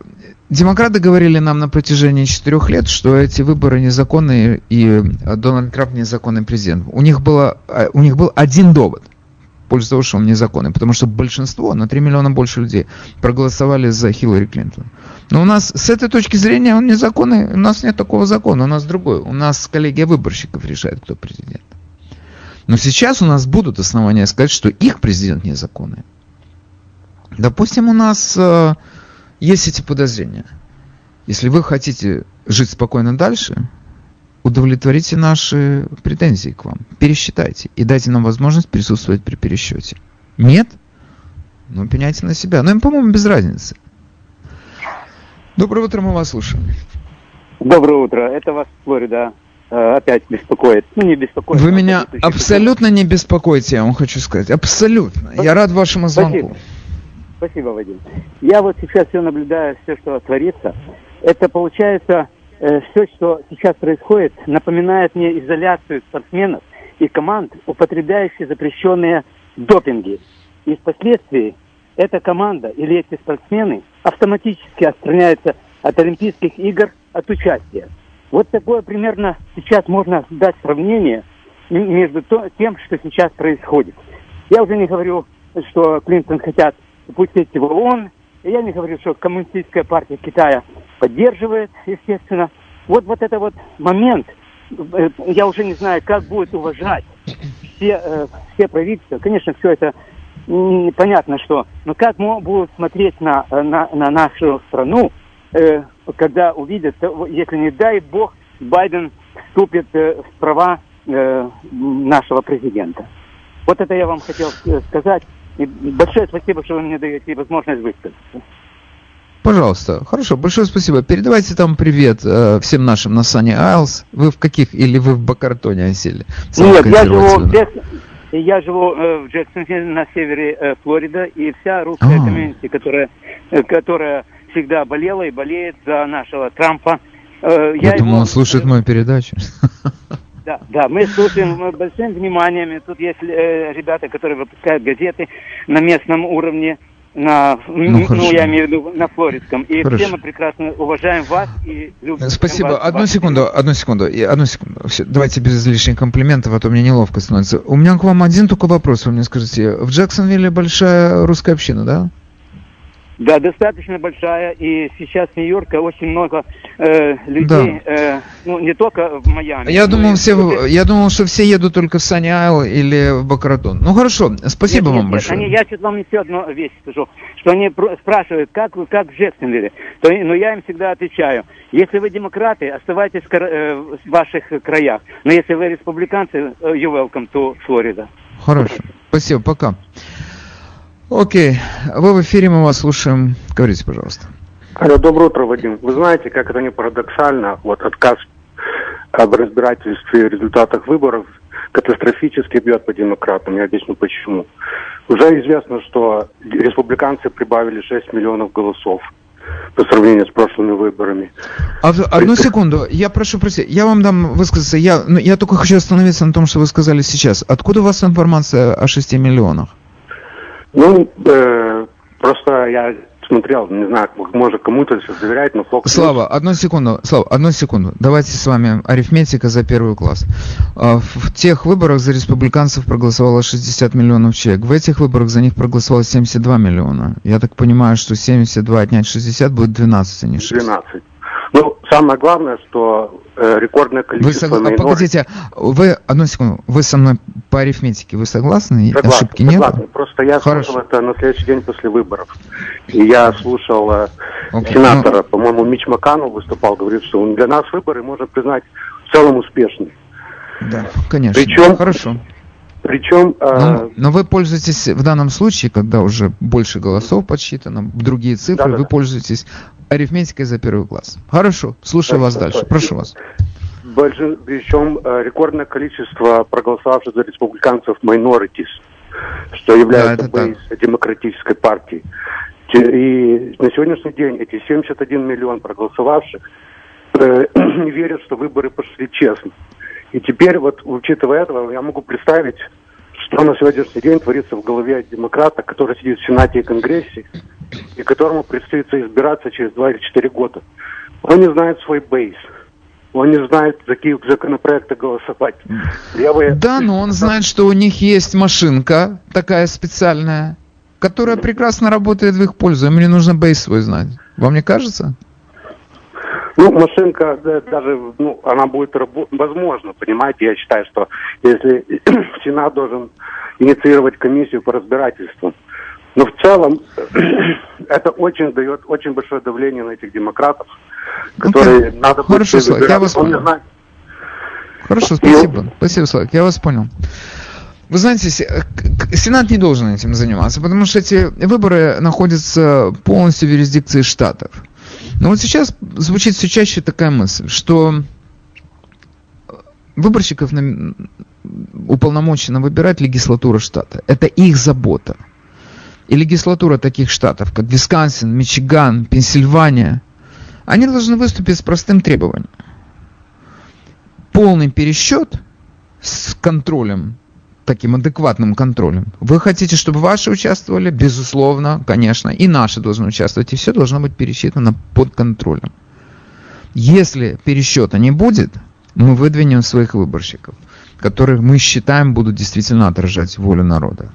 демократы говорили нам на протяжении четырех лет, что эти выборы незаконные и Дональд Трамп незаконный президент. У них было, э, у них был один довод пользу того, что он незаконный. Потому что большинство, на 3 миллиона больше людей, проголосовали за Хиллари Клинтон. Но у нас с этой точки зрения он незаконный. У нас нет такого закона, у нас другой. У нас коллегия выборщиков решает, кто президент. Но сейчас у нас будут основания сказать, что их президент незаконный. Допустим, у нас э, есть эти подозрения. Если вы хотите жить спокойно дальше, удовлетворите наши претензии к вам, пересчитайте и дайте нам возможность присутствовать при пересчете. Нет? Ну, пеняйте на себя. Но им, по-моему, без разницы. Доброе утро, мы вас слушаем. Доброе утро. Это вас Флорида э, опять беспокоит. Ну, не беспокоит. Вы меня абсолютно не беспокоите, я вам хочу сказать. Абсолютно. Спасибо. Я рад вашему звонку. Спасибо. Спасибо, Вадим. Я вот сейчас все наблюдаю, все, что творится. Это получается все, что сейчас происходит, напоминает мне изоляцию спортсменов и команд, употребляющих запрещенные допинги. И впоследствии эта команда или эти спортсмены автоматически отстраняются от Олимпийских игр от участия. Вот такое примерно сейчас можно дать сравнение между тем, что сейчас происходит. Я уже не говорю, что Клинтон хотят пустить в ООН. Я не говорю, что коммунистическая партия Китая поддерживает, естественно. Вот, вот это вот момент, э, я уже не знаю, как будет уважать все, э, все правительства. Конечно, все это понятно, что. Но как будут смотреть на, на, на нашу страну, э, когда увидят, если не дай бог, Байден вступит э, в права э, нашего президента. Вот это я вам хотел э, сказать. И большое спасибо, что вы мне даете возможность высказаться. Пожалуйста. Хорошо, большое спасибо. Передавайте там привет э, всем нашим на Sunny Isles. Вы в каких, или вы в Бакартоне осели? Нет, я живу, в я живу э, в Джексонвилле на севере э, Флорида, и вся русская а. комьюнити, которая, э, которая всегда болела и болеет за нашего Трампа. Э, я, я думал, его... он слушает мою передачу. Да, да, мы слушаем большим вниманием. Тут есть э, ребята, которые выпускают газеты на местном уровне, на, ну, ну я имею в виду на флоридском. И хорошо. все мы прекрасно уважаем вас и любим Спасибо. Вас, одну вас. секунду, одну секунду, и одну секунду. Все, давайте без лишних комплиментов, а то мне неловко становится. У меня к вам один только вопрос. Вы мне скажите, в Джексонвилле большая русская община, да? Да, достаточно большая, и сейчас в Нью-Йорке очень много э, людей, да. э, ну не только в Майами. Я думал, все, я думал, что все едут только в Сани Айл или в Бакаратон. Ну хорошо, спасибо нет, вам нет, большое. Нет, они, я сейчас вам еще одну вещь скажу, что они спрашивают, как вы, как в Джексонвилле, то, ну я им всегда отвечаю, если вы демократы, оставайтесь э, в ваших краях, но если вы республиканцы, э, you welcome to Florida. Хорошо, спасибо, пока. Окей, вы в эфире, мы вас слушаем. Говорите, пожалуйста. Алло, доброе утро, Вадим. Вы знаете, как это не парадоксально, вот отказ об разбирательстве в результатах выборов катастрофически бьет по демократам. Я объясню почему. Уже известно, что республиканцы прибавили 6 миллионов голосов по сравнению с прошлыми выборами. А, одну секунду, я прошу простить, я вам дам высказаться, я, ну, я только хочу остановиться на том, что вы сказали сейчас. Откуда у вас информация о 6 миллионах? Ну, э, просто я смотрел, не знаю, может кому-то все доверять, но Fox Слава, одну секунду, Слава, одну секунду. Давайте с вами арифметика за первый класс. А, в тех выборах за республиканцев проголосовало 60 миллионов человек. В этих выборах за них проголосовало 72 миллиона. Я так понимаю, что 72 отнять 60 будет 12, а не 6. 12. Самое главное, что э, рекордное количество... Вы сог... Погодите, вы, одну секунду, вы со мной по арифметике, вы согласны? Согласен, Ошибки согласен. нет? Просто я Хорошо. слушал это на следующий день после выборов. И я слушал э, okay. сенатора, ну... по-моему, Мич Маканов выступал, говорит, что для нас выборы можно признать в целом успешными. Да, конечно. Причем, Хорошо. Причем... Но, э, но вы пользуетесь в данном случае, когда уже больше голосов подсчитано, другие цифры, да, вы да. пользуетесь арифметикой за первый класс. Хорошо, слушаю да, вас дальше. Спасибо. Прошу вас. Больше, причем э, рекордное количество проголосовавших за республиканцев minorities, что является да, бейс демократической партии. И на сегодняшний день эти 71 миллион проголосовавших э, не верят, что выборы пошли честно. И теперь, вот учитывая этого, я могу представить, что на сегодняшний день творится в голове демократа, который сидит в Сенате и Конгрессе, и которому предстоит избираться через 2 или 4 года. Он не знает свой бейс. Он не знает, за какие законопроекты голосовать. Я бы... Да, но он знает, что у них есть машинка такая специальная, которая прекрасно работает в их пользу. Им не нужно бейс свой знать. Вам не кажется? Ну, машинка даже, ну, она будет работать, возможно, понимаете, я считаю, что если Сенат должен инициировать комиссию по разбирательству, но в целом это очень дает очень большое давление на этих демократов, которые okay. надо Хорошо, Славик, я вас понял. Хорошо, спасибо. Спасибо, Славик, я вас понял. Вы знаете, Сенат не должен этим заниматься, потому что эти выборы находятся полностью в юрисдикции штатов. Но вот сейчас звучит все чаще такая мысль, что выборщиков на, уполномочена выбирать легислатура штата. Это их забота. И легислатура таких штатов, как Висконсин, Мичиган, Пенсильвания, они должны выступить с простым требованием. Полный пересчет с контролем, таким адекватным контролем. Вы хотите, чтобы ваши участвовали? Безусловно, конечно, и наши должны участвовать. И все должно быть пересчитано под контролем. Если пересчета не будет, мы выдвинем своих выборщиков, которых мы считаем будут действительно отражать волю народа.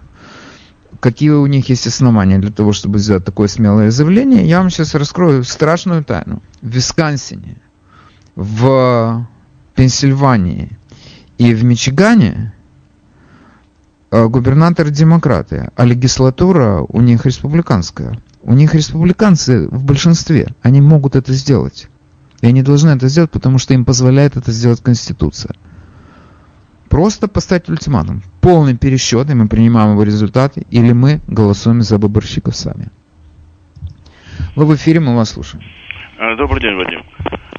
Какие у них есть основания для того, чтобы сделать такое смелое заявление, я вам сейчас раскрою страшную тайну. В Висконсине, в Пенсильвании и в Мичигане губернаторы демократы, а легислатура у них республиканская. У них республиканцы в большинстве, они могут это сделать. И они должны это сделать, потому что им позволяет это сделать Конституция. Просто поставить ультиматум. Полный пересчет, и мы принимаем его результаты, или мы голосуем за выборщиков сами. Вы в эфире, мы вас слушаем. А, добрый день, Вадим.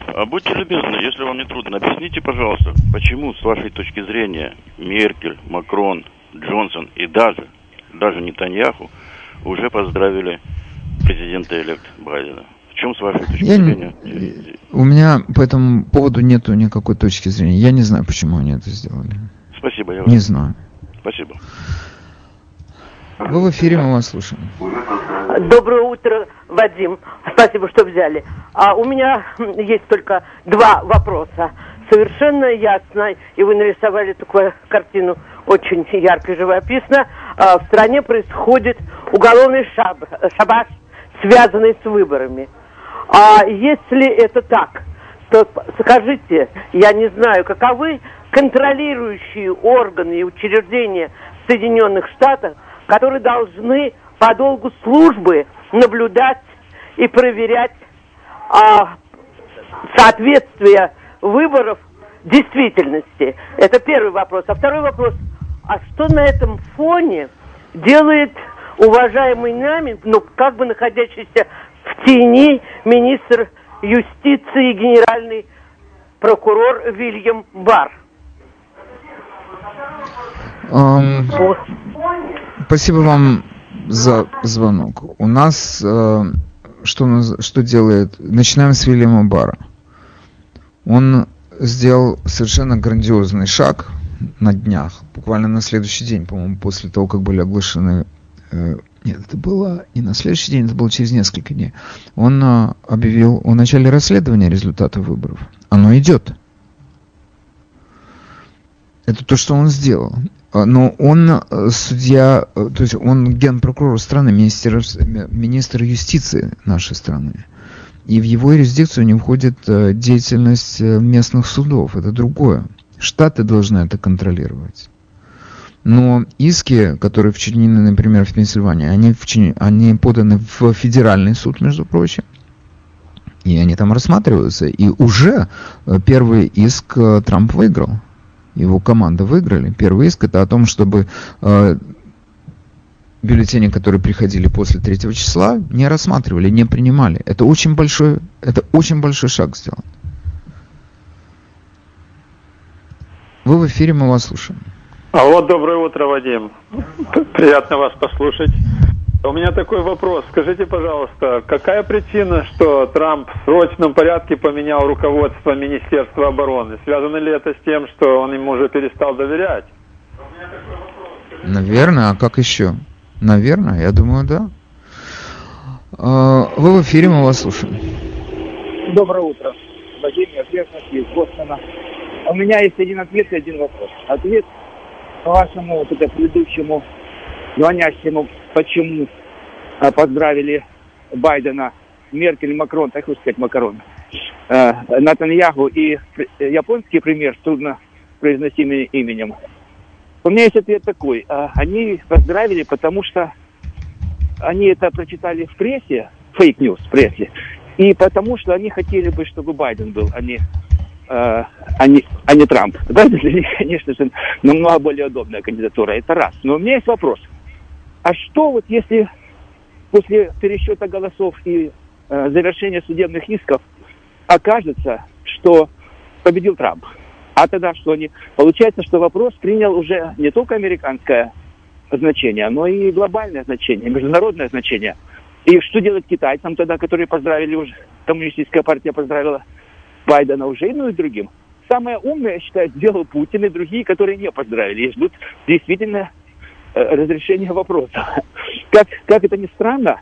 А, будьте любезны, если вам не трудно, объясните, пожалуйста, почему, с вашей точки зрения, Меркель, Макрон, Джонсон и даже, даже Нетаньяху уже поздравили президента-элект Байдена? чем с вашей точки я зрения? Не, у меня по этому поводу нету никакой точки зрения. Я не знаю, почему они это сделали. Спасибо, я вас... Не знаю. Спасибо. Вы в эфире, мы вас слушаем. Доброе утро, Вадим. Спасибо, что взяли. А у меня есть только два вопроса. Совершенно ясно, и вы нарисовали такую картину очень ярко и живописно. А, в стране происходит уголовный шаб, шабаш, связанный с выборами. А если это так, то скажите, я не знаю, каковы контролирующие органы и учреждения Соединенных Штатов, которые должны по долгу службы наблюдать и проверять а, соответствие выборов действительности. Это первый вопрос. А второй вопрос, а что на этом фоне делает уважаемый нами, ну, как бы находящийся в тени министр юстиции и генеральный прокурор Вильям Бар. Um, спасибо вам за звонок. У нас uh, что, что делает? Начинаем с Вильяма Бара. Он сделал совершенно грандиозный шаг на днях, буквально на следующий день, по-моему, после того, как были оглашены Э, нет, это было не на следующий день, это было через несколько дней. Он э, объявил о начале расследования результатов выборов. Оно идет. Это то, что он сделал. Э, но он судья, то есть он генпрокурор страны, министр, министр юстиции нашей страны. И в его юрисдикцию не входит деятельность местных судов. Это другое. Штаты должны это контролировать. Но иски, которые вчинены, например, в Пенсильвании, они, вчинены, они поданы в федеральный суд, между прочим. И они там рассматриваются. И уже э, первый иск э, Трамп выиграл. Его команда выиграли. Первый иск это о том, чтобы э, бюллетени, которые приходили после 3 числа, не рассматривали, не принимали. Это очень большой, это очень большой шаг сделан. Вы в эфире, мы вас слушаем. А вот доброе утро, Вадим. Приятно вас послушать. У меня такой вопрос. Скажите, пожалуйста, какая причина, что Трамп в срочном порядке поменял руководство Министерства обороны? Связано ли это с тем, что он ему уже перестал доверять? Наверное, а как еще? Наверное, я думаю, да. А, вы в эфире, мы вас слушаем. Доброе утро. Владимир Верхов из Бостона. У меня есть один ответ и один вопрос. Ответ по вашему вот это предыдущему звонящему, почему а, поздравили Байдена, Меркель, Макрон, так сказать, Макрон, э, Натаньяху и японский пример с трудно произносимым именем. У меня есть ответ такой. А, они поздравили, потому что они это прочитали в прессе, fake news в прессе, и потому что они хотели бы, чтобы Байден был, а не а не, а не Трамп. Да, для них, конечно же, намного более удобная кандидатура. Это раз. Но у меня есть вопрос. А что вот если после пересчета голосов и э, завершения судебных исков окажется, что победил Трамп? А тогда что они? Получается, что вопрос принял уже не только американское значение, но и глобальное значение, международное значение. И что делать китайцам тогда, которые поздравили уже коммунистическая партия поздравила Байдена уже, ну и другим. Самое умное, я считаю, сделал Путин и другие, которые не поздравили, и ждут действительно э, разрешения вопроса. Как, как это ни странно,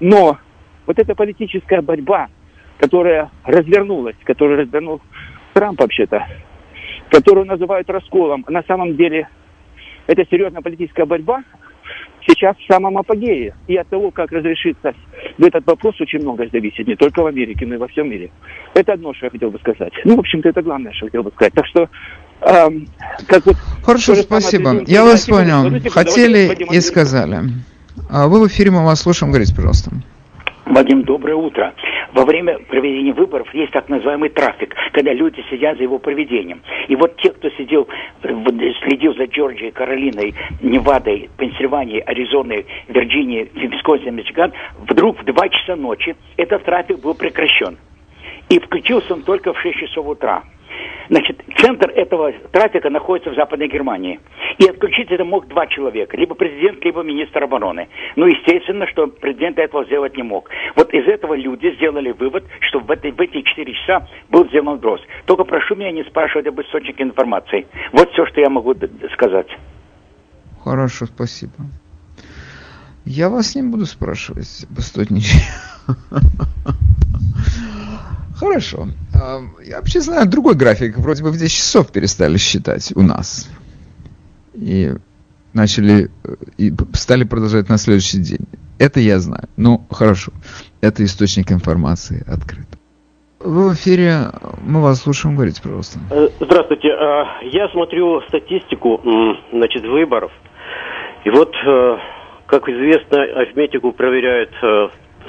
но вот эта политическая борьба, которая развернулась, которую развернул Трамп вообще-то, которую называют расколом, на самом деле это серьезная политическая борьба, сейчас в самом апогее. И от того, как разрешится этот вопрос, очень много зависит, не только в Америке, но и во всем мире. Это одно, что я хотел бы сказать. Ну, в общем-то, это главное, что я хотел бы сказать. Так что Эм, как вот, Хорошо, спасибо. Я вас понял. Хотели и сказали. А вы в эфире, мы вас слушаем. Говорите, пожалуйста. Вадим, доброе утро. Во время проведения выборов есть так называемый трафик, когда люди сидят за его проведением. И вот те, кто сидел, следил за Джорджией, Каролиной, Невадой, Пенсильванией, Аризоной, Вирджинией, Висконсин, Мичиган, вдруг в 2 часа ночи этот трафик был прекращен. И включился он только в 6 часов утра. Значит, центр этого трафика находится в Западной Германии. И отключить это мог два человека. Либо президент, либо министр обороны. Ну, естественно, что президент этого сделать не мог. Вот из этого люди сделали вывод, что в, этой, в эти четыре часа был сделан сброс. Только прошу меня не спрашивать об источнике информации. Вот все, что я могу сказать. Хорошо, спасибо. Я вас не буду спрашивать об источнике. Хорошо. Я вообще знаю другой график. Вроде бы в 10 часов перестали считать у нас. И начали э, и стали продолжать на следующий день. Это я знаю. Ну, хорошо. Это источник информации открыт. В эфире, мы вас слушаем, говорите, пожалуйста. Э, здравствуйте. А, я смотрю статистику, значит, выборов. И вот, э, как известно, арифметику проверяют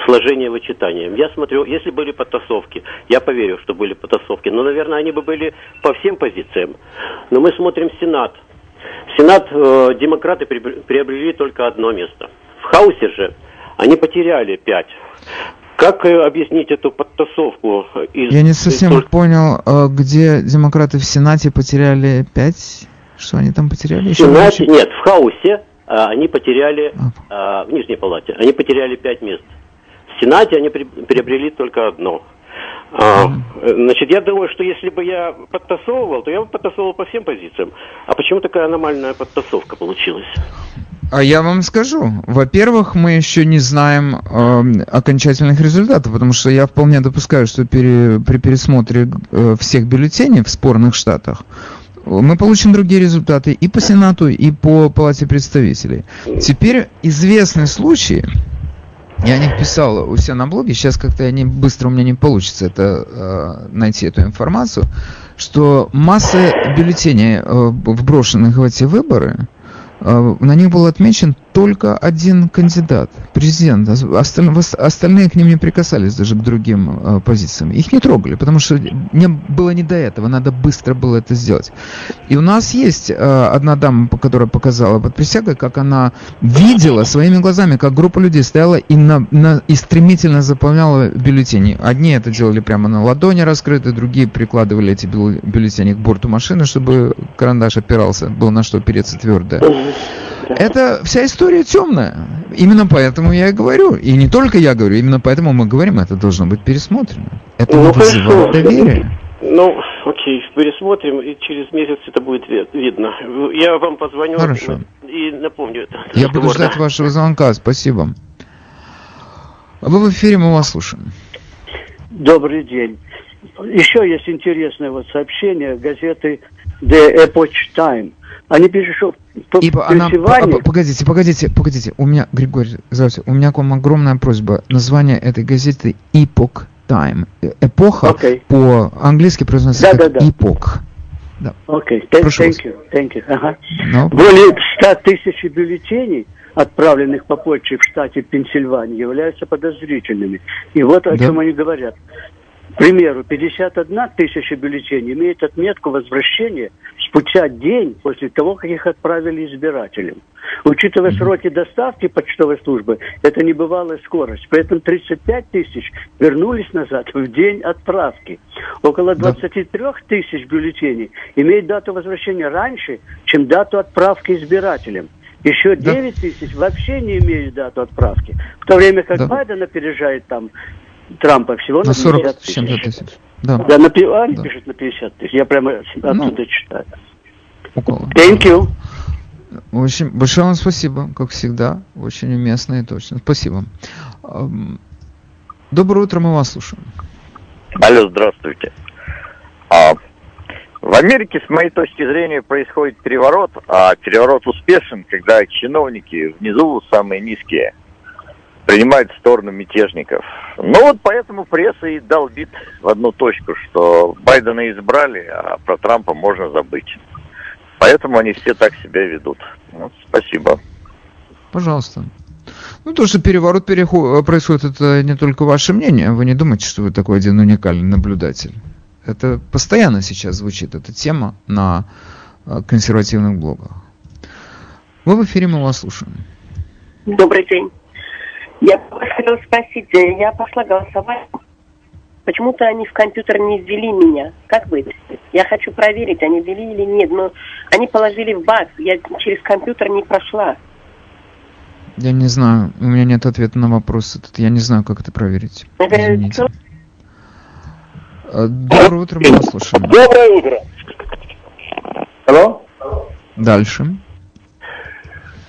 сложение вычитания. Я смотрю, если были подтасовки, я поверю, что были подтасовки, но, наверное, они бы были по всем позициям. Но мы смотрим Сенат. Сенат э, демократы приобрели только одно место. В Хаусе же они потеряли пять. Как э, объяснить эту подтасовку? Из, Я не совсем из... понял, э, где демократы в Сенате потеряли пять? Что они там потеряли? В Сенате, нет, в Хаусе э, они потеряли, а. в Нижней Палате, они потеряли пять мест. В Сенате они приобрели только одно. А, значит, я думаю, что если бы я подтасовывал, то я бы подтасовывал по всем позициям. А почему такая аномальная подтасовка получилась? А я вам скажу. Во-первых, мы еще не знаем э, окончательных результатов, потому что я вполне допускаю, что пере, при пересмотре э, всех бюллетеней в спорных штатах мы получим другие результаты и по Сенату, и по Палате представителей. Теперь известны случаи, я о них писал у себя на блоге, сейчас как-то я не, быстро у меня не получится это, э, найти эту информацию, что масса бюллетеней, э, вброшенных в эти выборы, э, на них был отмечен только один кандидат, президент. Остальные, к ним не прикасались даже к другим э, позициям. Их не трогали, потому что не, было не до этого, надо быстро было это сделать. И у нас есть э, одна дама, которая показала под присягой, как она видела своими глазами, как группа людей стояла и, на, на, и стремительно заполняла бюллетени. Одни это делали прямо на ладони раскрыты, другие прикладывали эти бюллетени к борту машины, чтобы карандаш опирался, было на что опереться твердо. Это вся история темная. Именно поэтому я и говорю. И не только я говорю, именно поэтому мы говорим, это должно быть пересмотрено. Это ну, вызывает доверие. Ну, окей, пересмотрим, и через месяц это будет видно. Я вам позвоню Хорошо. и напомню это. Я буду ждать вашего звонка, спасибо. Вы в эфире, мы вас слушаем. Добрый день. Еще есть интересное вот сообщение газеты The Epoch Time. Они пишут, что Ибо она... Погодите, погодите, погодите. У меня, Григорий, здравствуйте, у меня к вам огромная просьба. Название этой газеты Epoch Time. Эпоха okay. по-английски произносится да, как да, да. Epoch. Да. Окей, okay. thank you, thank you. Ага. No. Более 100 тысяч бюллетеней, отправленных по почте в штате Пенсильвания, являются подозрительными. И вот о да. чем они говорят. К примеру, 51 тысяча бюллетеней имеет отметку возвращения спустя день после того, как их отправили избирателям. Учитывая сроки доставки почтовой службы, это небывалая скорость. Поэтому 35 тысяч вернулись назад в день отправки. Около 23 тысяч бюллетеней имеют дату возвращения раньше, чем дату отправки избирателям. Еще 9 тысяч вообще не имеют дату отправки. В то время как да. Байден опережает там Трампа всего на, на 40 тысяч. тысяч. Да. да, на, а, да. пишет на 50 тысяч. Я прямо оттуда ну, читаю. Около. Thank you. Очень большое вам спасибо, как всегда. Очень уместно и точно. Спасибо. Доброе утро, мы вас слушаем. Алло, здравствуйте. А, в Америке, с моей точки зрения, происходит переворот, а переворот успешен, когда чиновники внизу самые низкие принимают сторону мятежников. Ну вот поэтому пресса и долбит в одну точку, что Байдена избрали, а про Трампа можно забыть. Поэтому они все так себя ведут. Вот, спасибо. Пожалуйста. Ну, то, что переворот переход, происходит, это не только ваше мнение. Вы не думаете, что вы такой один уникальный наблюдатель. Это постоянно сейчас звучит, эта тема на э, консервативных блогах. Вы в эфире, мы вас слушаем. Добрый день. Я хотела спросить, э, я пошла голосовать. Почему-то они в компьютер не ввели меня. Как быть? Я хочу проверить, они ввели или нет. Но они положили в бак. Я через компьютер не прошла. Я не знаю. У меня нет ответа на вопрос этот. Я не знаю, как это проверить. Извините. Э, доброе утро, мы вас слушаем. Доброе утро. Алло? Дальше.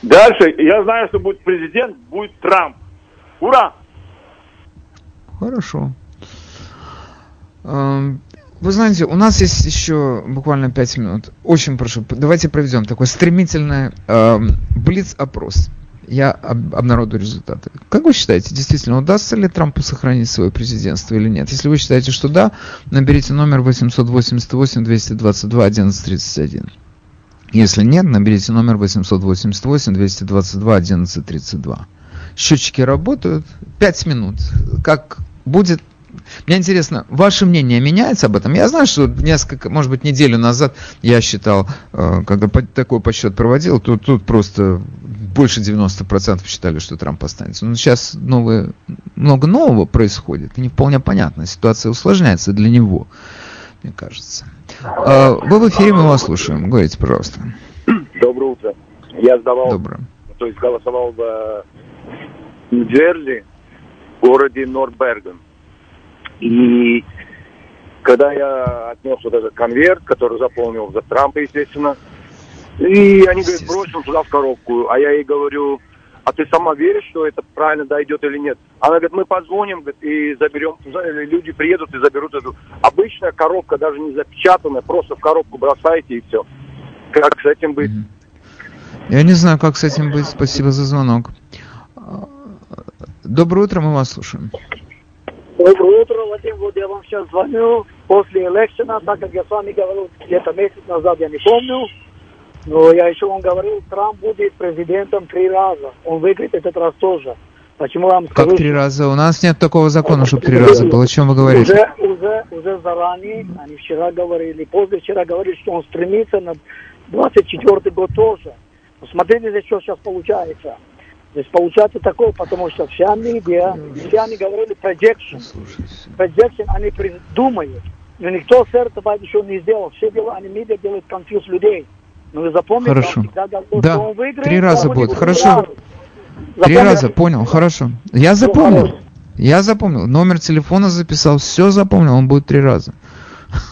Дальше. Я знаю, что будет президент, будет Трамп. Ура! Хорошо. Эм, вы знаете, у нас есть еще буквально 5 минут. Очень прошу, давайте проведем такой стремительный э, блиц-опрос я об, обнародую результаты. Как вы считаете, действительно, удастся ли Трампу сохранить свое президентство или нет? Если вы считаете, что да, наберите номер 888-222-1131. Если нет, наберите номер 888-222-1132. Счетчики работают. Пять минут. Как будет мне интересно, ваше мнение меняется об этом? Я знаю, что несколько, может быть, неделю назад я считал, э, когда такой подсчет проводил, тут, тут просто больше 90% считали, что Трамп останется. Но сейчас новое, много нового происходит, и не вполне понятно. Ситуация усложняется для него, мне кажется. А, вы в эфире, мы вас слушаем. Говорите, пожалуйста. Доброе утро. Я сдавал, Доброе. то есть голосовал в Нью-Джерси, в городе Норберген. И когда я отнес вот этот конверт, который заполнил за Трампа, естественно, и они говорят, бросим туда в коробку. А я ей говорю, а ты сама веришь, что это правильно дойдет или нет? Она говорит, мы позвоним говорит, и заберем, люди приедут и заберут эту. Обычная коробка, даже не запечатанная, просто в коробку бросаете и все. Как с этим быть? Я не знаю, как с этим быть. Спасибо за звонок. Доброе утро, мы вас слушаем. Доброе утро, Вадим. Вот я вам сейчас звоню после электшена, так как я с вами говорил где-то месяц назад, я не помню. Но я еще вам говорил, Трамп будет президентом три раза. Он выиграет этот раз тоже. Почему вам скажу? Как три раза? У нас нет такого закона, чтобы три раза было. О чем вы говорите? Уже, уже, уже заранее, они вчера говорили, позавчера говорили, что он стремится на 24 год тоже. Смотрите, что сейчас получается. Здесь получается такое, потому что вся медиа, все они говорили projection. Projection они придумают. Но никто этого еще не сделал. Все дела, они медиа делают конфьюз людей. Но вы запомните, Хорошо. да, он выиграет, три раза будет. Хорошо. Три раза, понял, хорошо. Я запомнил. Я запомнил. Номер телефона записал, все запомнил, он будет три раза.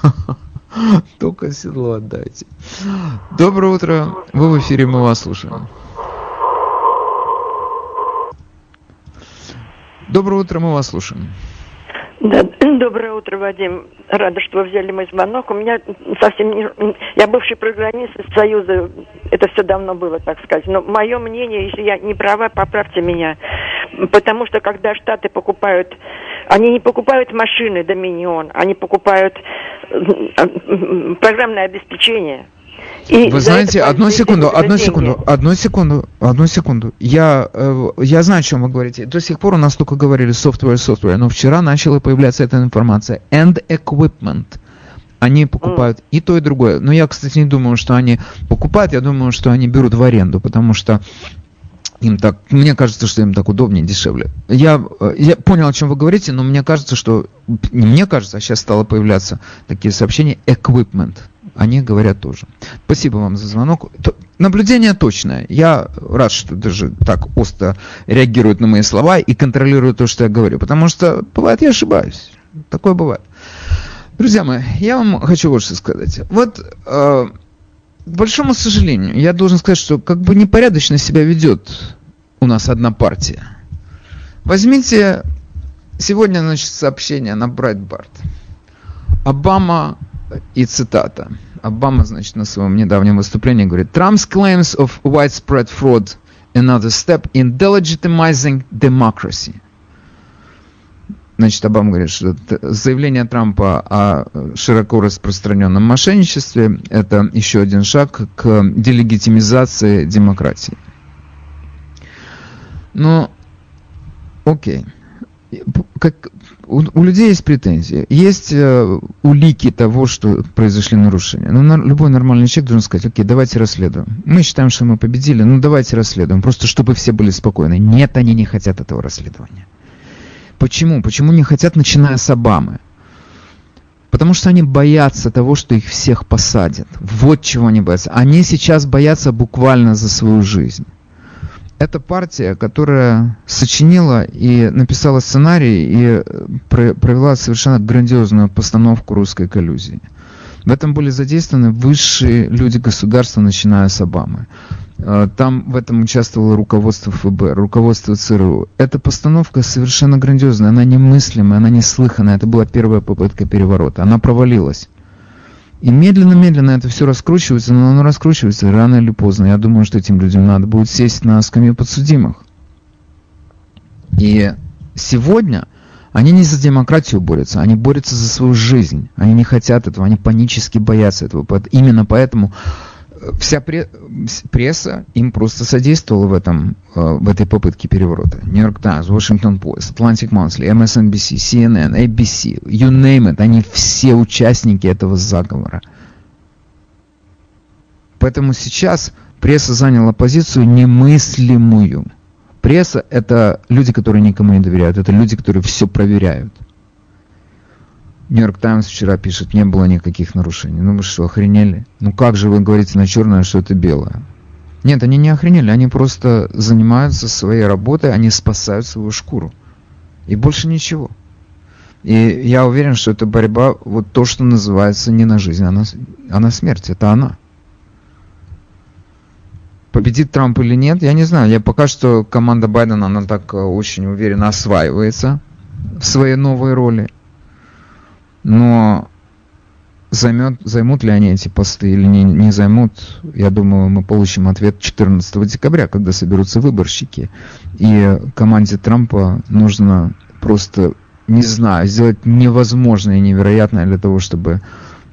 Только седло отдайте. Доброе утро. Вы в эфире, мы вас слушаем. Доброе утро, мы вас слушаем. Да, доброе утро, Вадим. Рада, что вы взяли мой звонок. У меня совсем не... Я бывший программист из Союза. Это все давно было, так сказать. Но мое мнение, если я не права, поправьте меня. Потому что когда Штаты покупают... Они не покупают машины Доминион, они покупают программное обеспечение. И Вы знаете, одну секунду, одну деньги. секунду, одну секунду, одну секунду. Я, э, я знаю, о чем вы говорите. До сих пор у нас только говорили software, software, но вчера начала появляться эта информация. And equipment. Они покупают mm. и то, и другое. Но я, кстати, не думаю, что они покупают, я думаю, что они берут в аренду, потому что им так, мне кажется, что им так удобнее, дешевле. Я, э, я понял, о чем вы говорите, но мне кажется, что, не мне кажется, а сейчас стало появляться такие сообщения, equipment они говорят тоже. Спасибо вам за звонок. Наблюдение точное. Я рад, что даже так остро реагируют на мои слова и контролируют то, что я говорю. Потому что бывает, я ошибаюсь. Такое бывает. Друзья мои, я вам хочу вот что сказать. Вот, э, к большому сожалению, я должен сказать, что как бы непорядочно себя ведет у нас одна партия. Возьмите сегодня, значит, сообщение на Брайтбарт. Обама и цитата. Обама, значит, на своем недавнем выступлении говорит, Trump's claims of widespread fraud another step in delegitimizing democracy. Значит, Обама говорит, что заявление Трампа о широко распространенном мошенничестве – это еще один шаг к делегитимизации демократии. Но, окей. Как, у, у людей есть претензии, есть э, улики того, что произошли нарушения. Но на, любой нормальный человек должен сказать, окей, давайте расследуем. Мы считаем, что мы победили, ну давайте расследуем, просто чтобы все были спокойны. Нет, они не хотят этого расследования. Почему? Почему не хотят, начиная с Обамы? Потому что они боятся того, что их всех посадят. Вот чего они боятся. Они сейчас боятся буквально за свою жизнь это партия, которая сочинила и написала сценарий и э, провела совершенно грандиозную постановку русской коллюзии. В этом были задействованы высшие люди государства, начиная с Обамы. Э, там в этом участвовало руководство ФБР, руководство ЦРУ. Эта постановка совершенно грандиозная, она немыслимая, она неслыханная. Это была первая попытка переворота. Она провалилась. И медленно-медленно это все раскручивается, но оно раскручивается рано или поздно. Я думаю, что этим людям надо будет сесть на скамью подсудимых. И сегодня они не за демократию борются, они борются за свою жизнь. Они не хотят этого, они панически боятся этого. Именно поэтому вся пресса им просто содействовала в, этом, э, в этой попытке переворота. York Times, Washington Post, Atlantic Monthly, MSNBC, CNN, ABC, you name it, они все участники этого заговора. Поэтому сейчас пресса заняла позицию немыслимую. Пресса – это люди, которые никому не доверяют, это люди, которые все проверяют. Нью-Йорк Таймс вчера пишет, не было никаких нарушений. Ну вы что, охренели? Ну как же вы говорите на черное, что это белое? Нет, они не охренели, они просто занимаются своей работой, они спасают свою шкуру. И больше ничего. И я уверен, что эта борьба, вот то, что называется не на жизнь, а на, а на смерть. Это она. Победит Трамп или нет, я не знаю. Я пока что команда Байдена, она так э, очень уверенно осваивается в своей новой роли. Но займет, займут ли они эти посты или не, не займут, я думаю, мы получим ответ 14 декабря, когда соберутся выборщики. И команде Трампа нужно просто, не знаю, сделать невозможное и невероятное для того, чтобы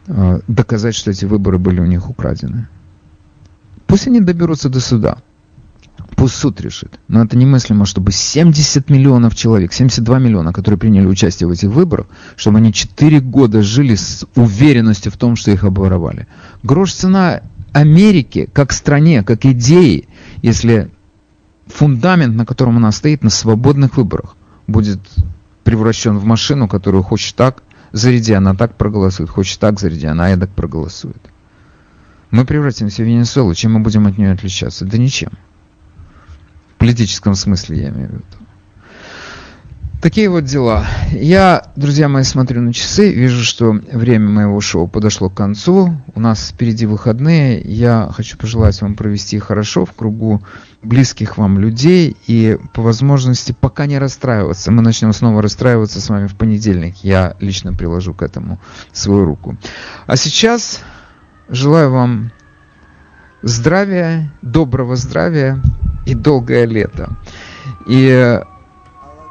э, доказать, что эти выборы были у них украдены. Пусть они доберутся до суда. Пусть суд решит. Но это немыслимо, чтобы 70 миллионов человек, 72 миллиона, которые приняли участие в этих выборах, чтобы они 4 года жили с уверенностью в том, что их обворовали. Грош цена Америки как стране, как идеи, если фундамент, на котором она стоит, на свободных выборах, будет превращен в машину, которую хочешь так, заряди, она так проголосует, хочешь так, заряди, она и так проголосует. Мы превратимся в Венесуэлу, чем мы будем от нее отличаться? Да ничем политическом смысле я имею в виду. Такие вот дела. Я, друзья мои, смотрю на часы, вижу, что время моего шоу подошло к концу. У нас впереди выходные. Я хочу пожелать вам провести хорошо в кругу близких вам людей и по возможности пока не расстраиваться. Мы начнем снова расстраиваться с вами в понедельник. Я лично приложу к этому свою руку. А сейчас желаю вам здравия, доброго здравия и долгое лето. И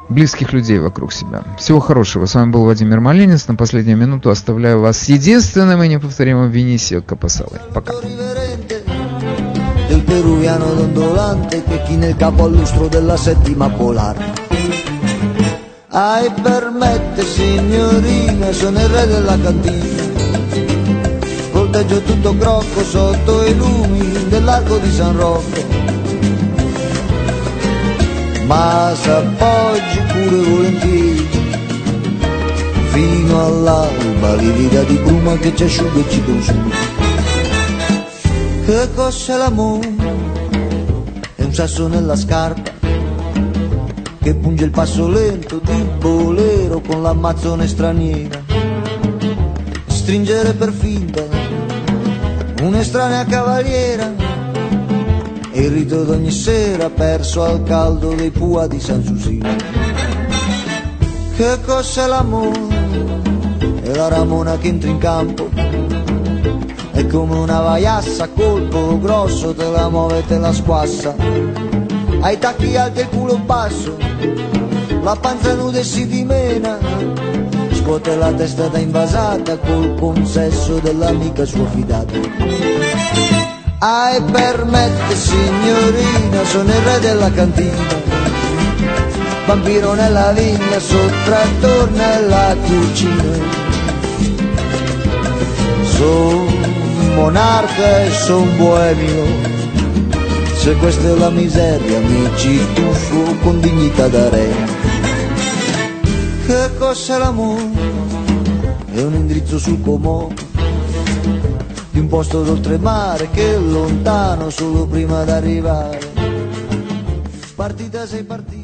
близких людей вокруг себя. Всего хорошего. С вами был Владимир Малинец. На последнюю минуту оставляю вас с единственным и неповторимым Венисио Капасалой. Пока. del peruviano dondolante che chi nel capo all'ustro della settima polare. Ai permette signorina, sono il re della cantina volteggio tutto crocco sotto i lumi dell'arco di San Rocco. Ma s'appoggi pure volentieri fino all'alba, livida di bruma che ci asciuga e ci consuma. Che cos'è l'amore? È un sasso nella scarpa che punge il passo lento di bolero con l'ammazzone straniera. Stringere per finta un'estranea cavaliera e il rito d'ogni sera perso al caldo dei pua di San Susino. Che cos'è l'amore? È la ramona che entra in campo è come una vaiassa colpo grosso te la muove e te la squassa ai tacchi alti e il culo basso la panza nuda e si dimena scuote la testa da invasata col consesso dell'amica sua fidata ah e permette signorina sono il re della cantina. Vampiro nella vigna sottrattor nella cucina. Sono monarca e son boemio. Se questa è la miseria mi ci tuffo con dignità da re. Che cos'è l'amore? è un indirizzo sul comò di un posto d'oltremare che è lontano solo prima d'arrivare. Partita sei partita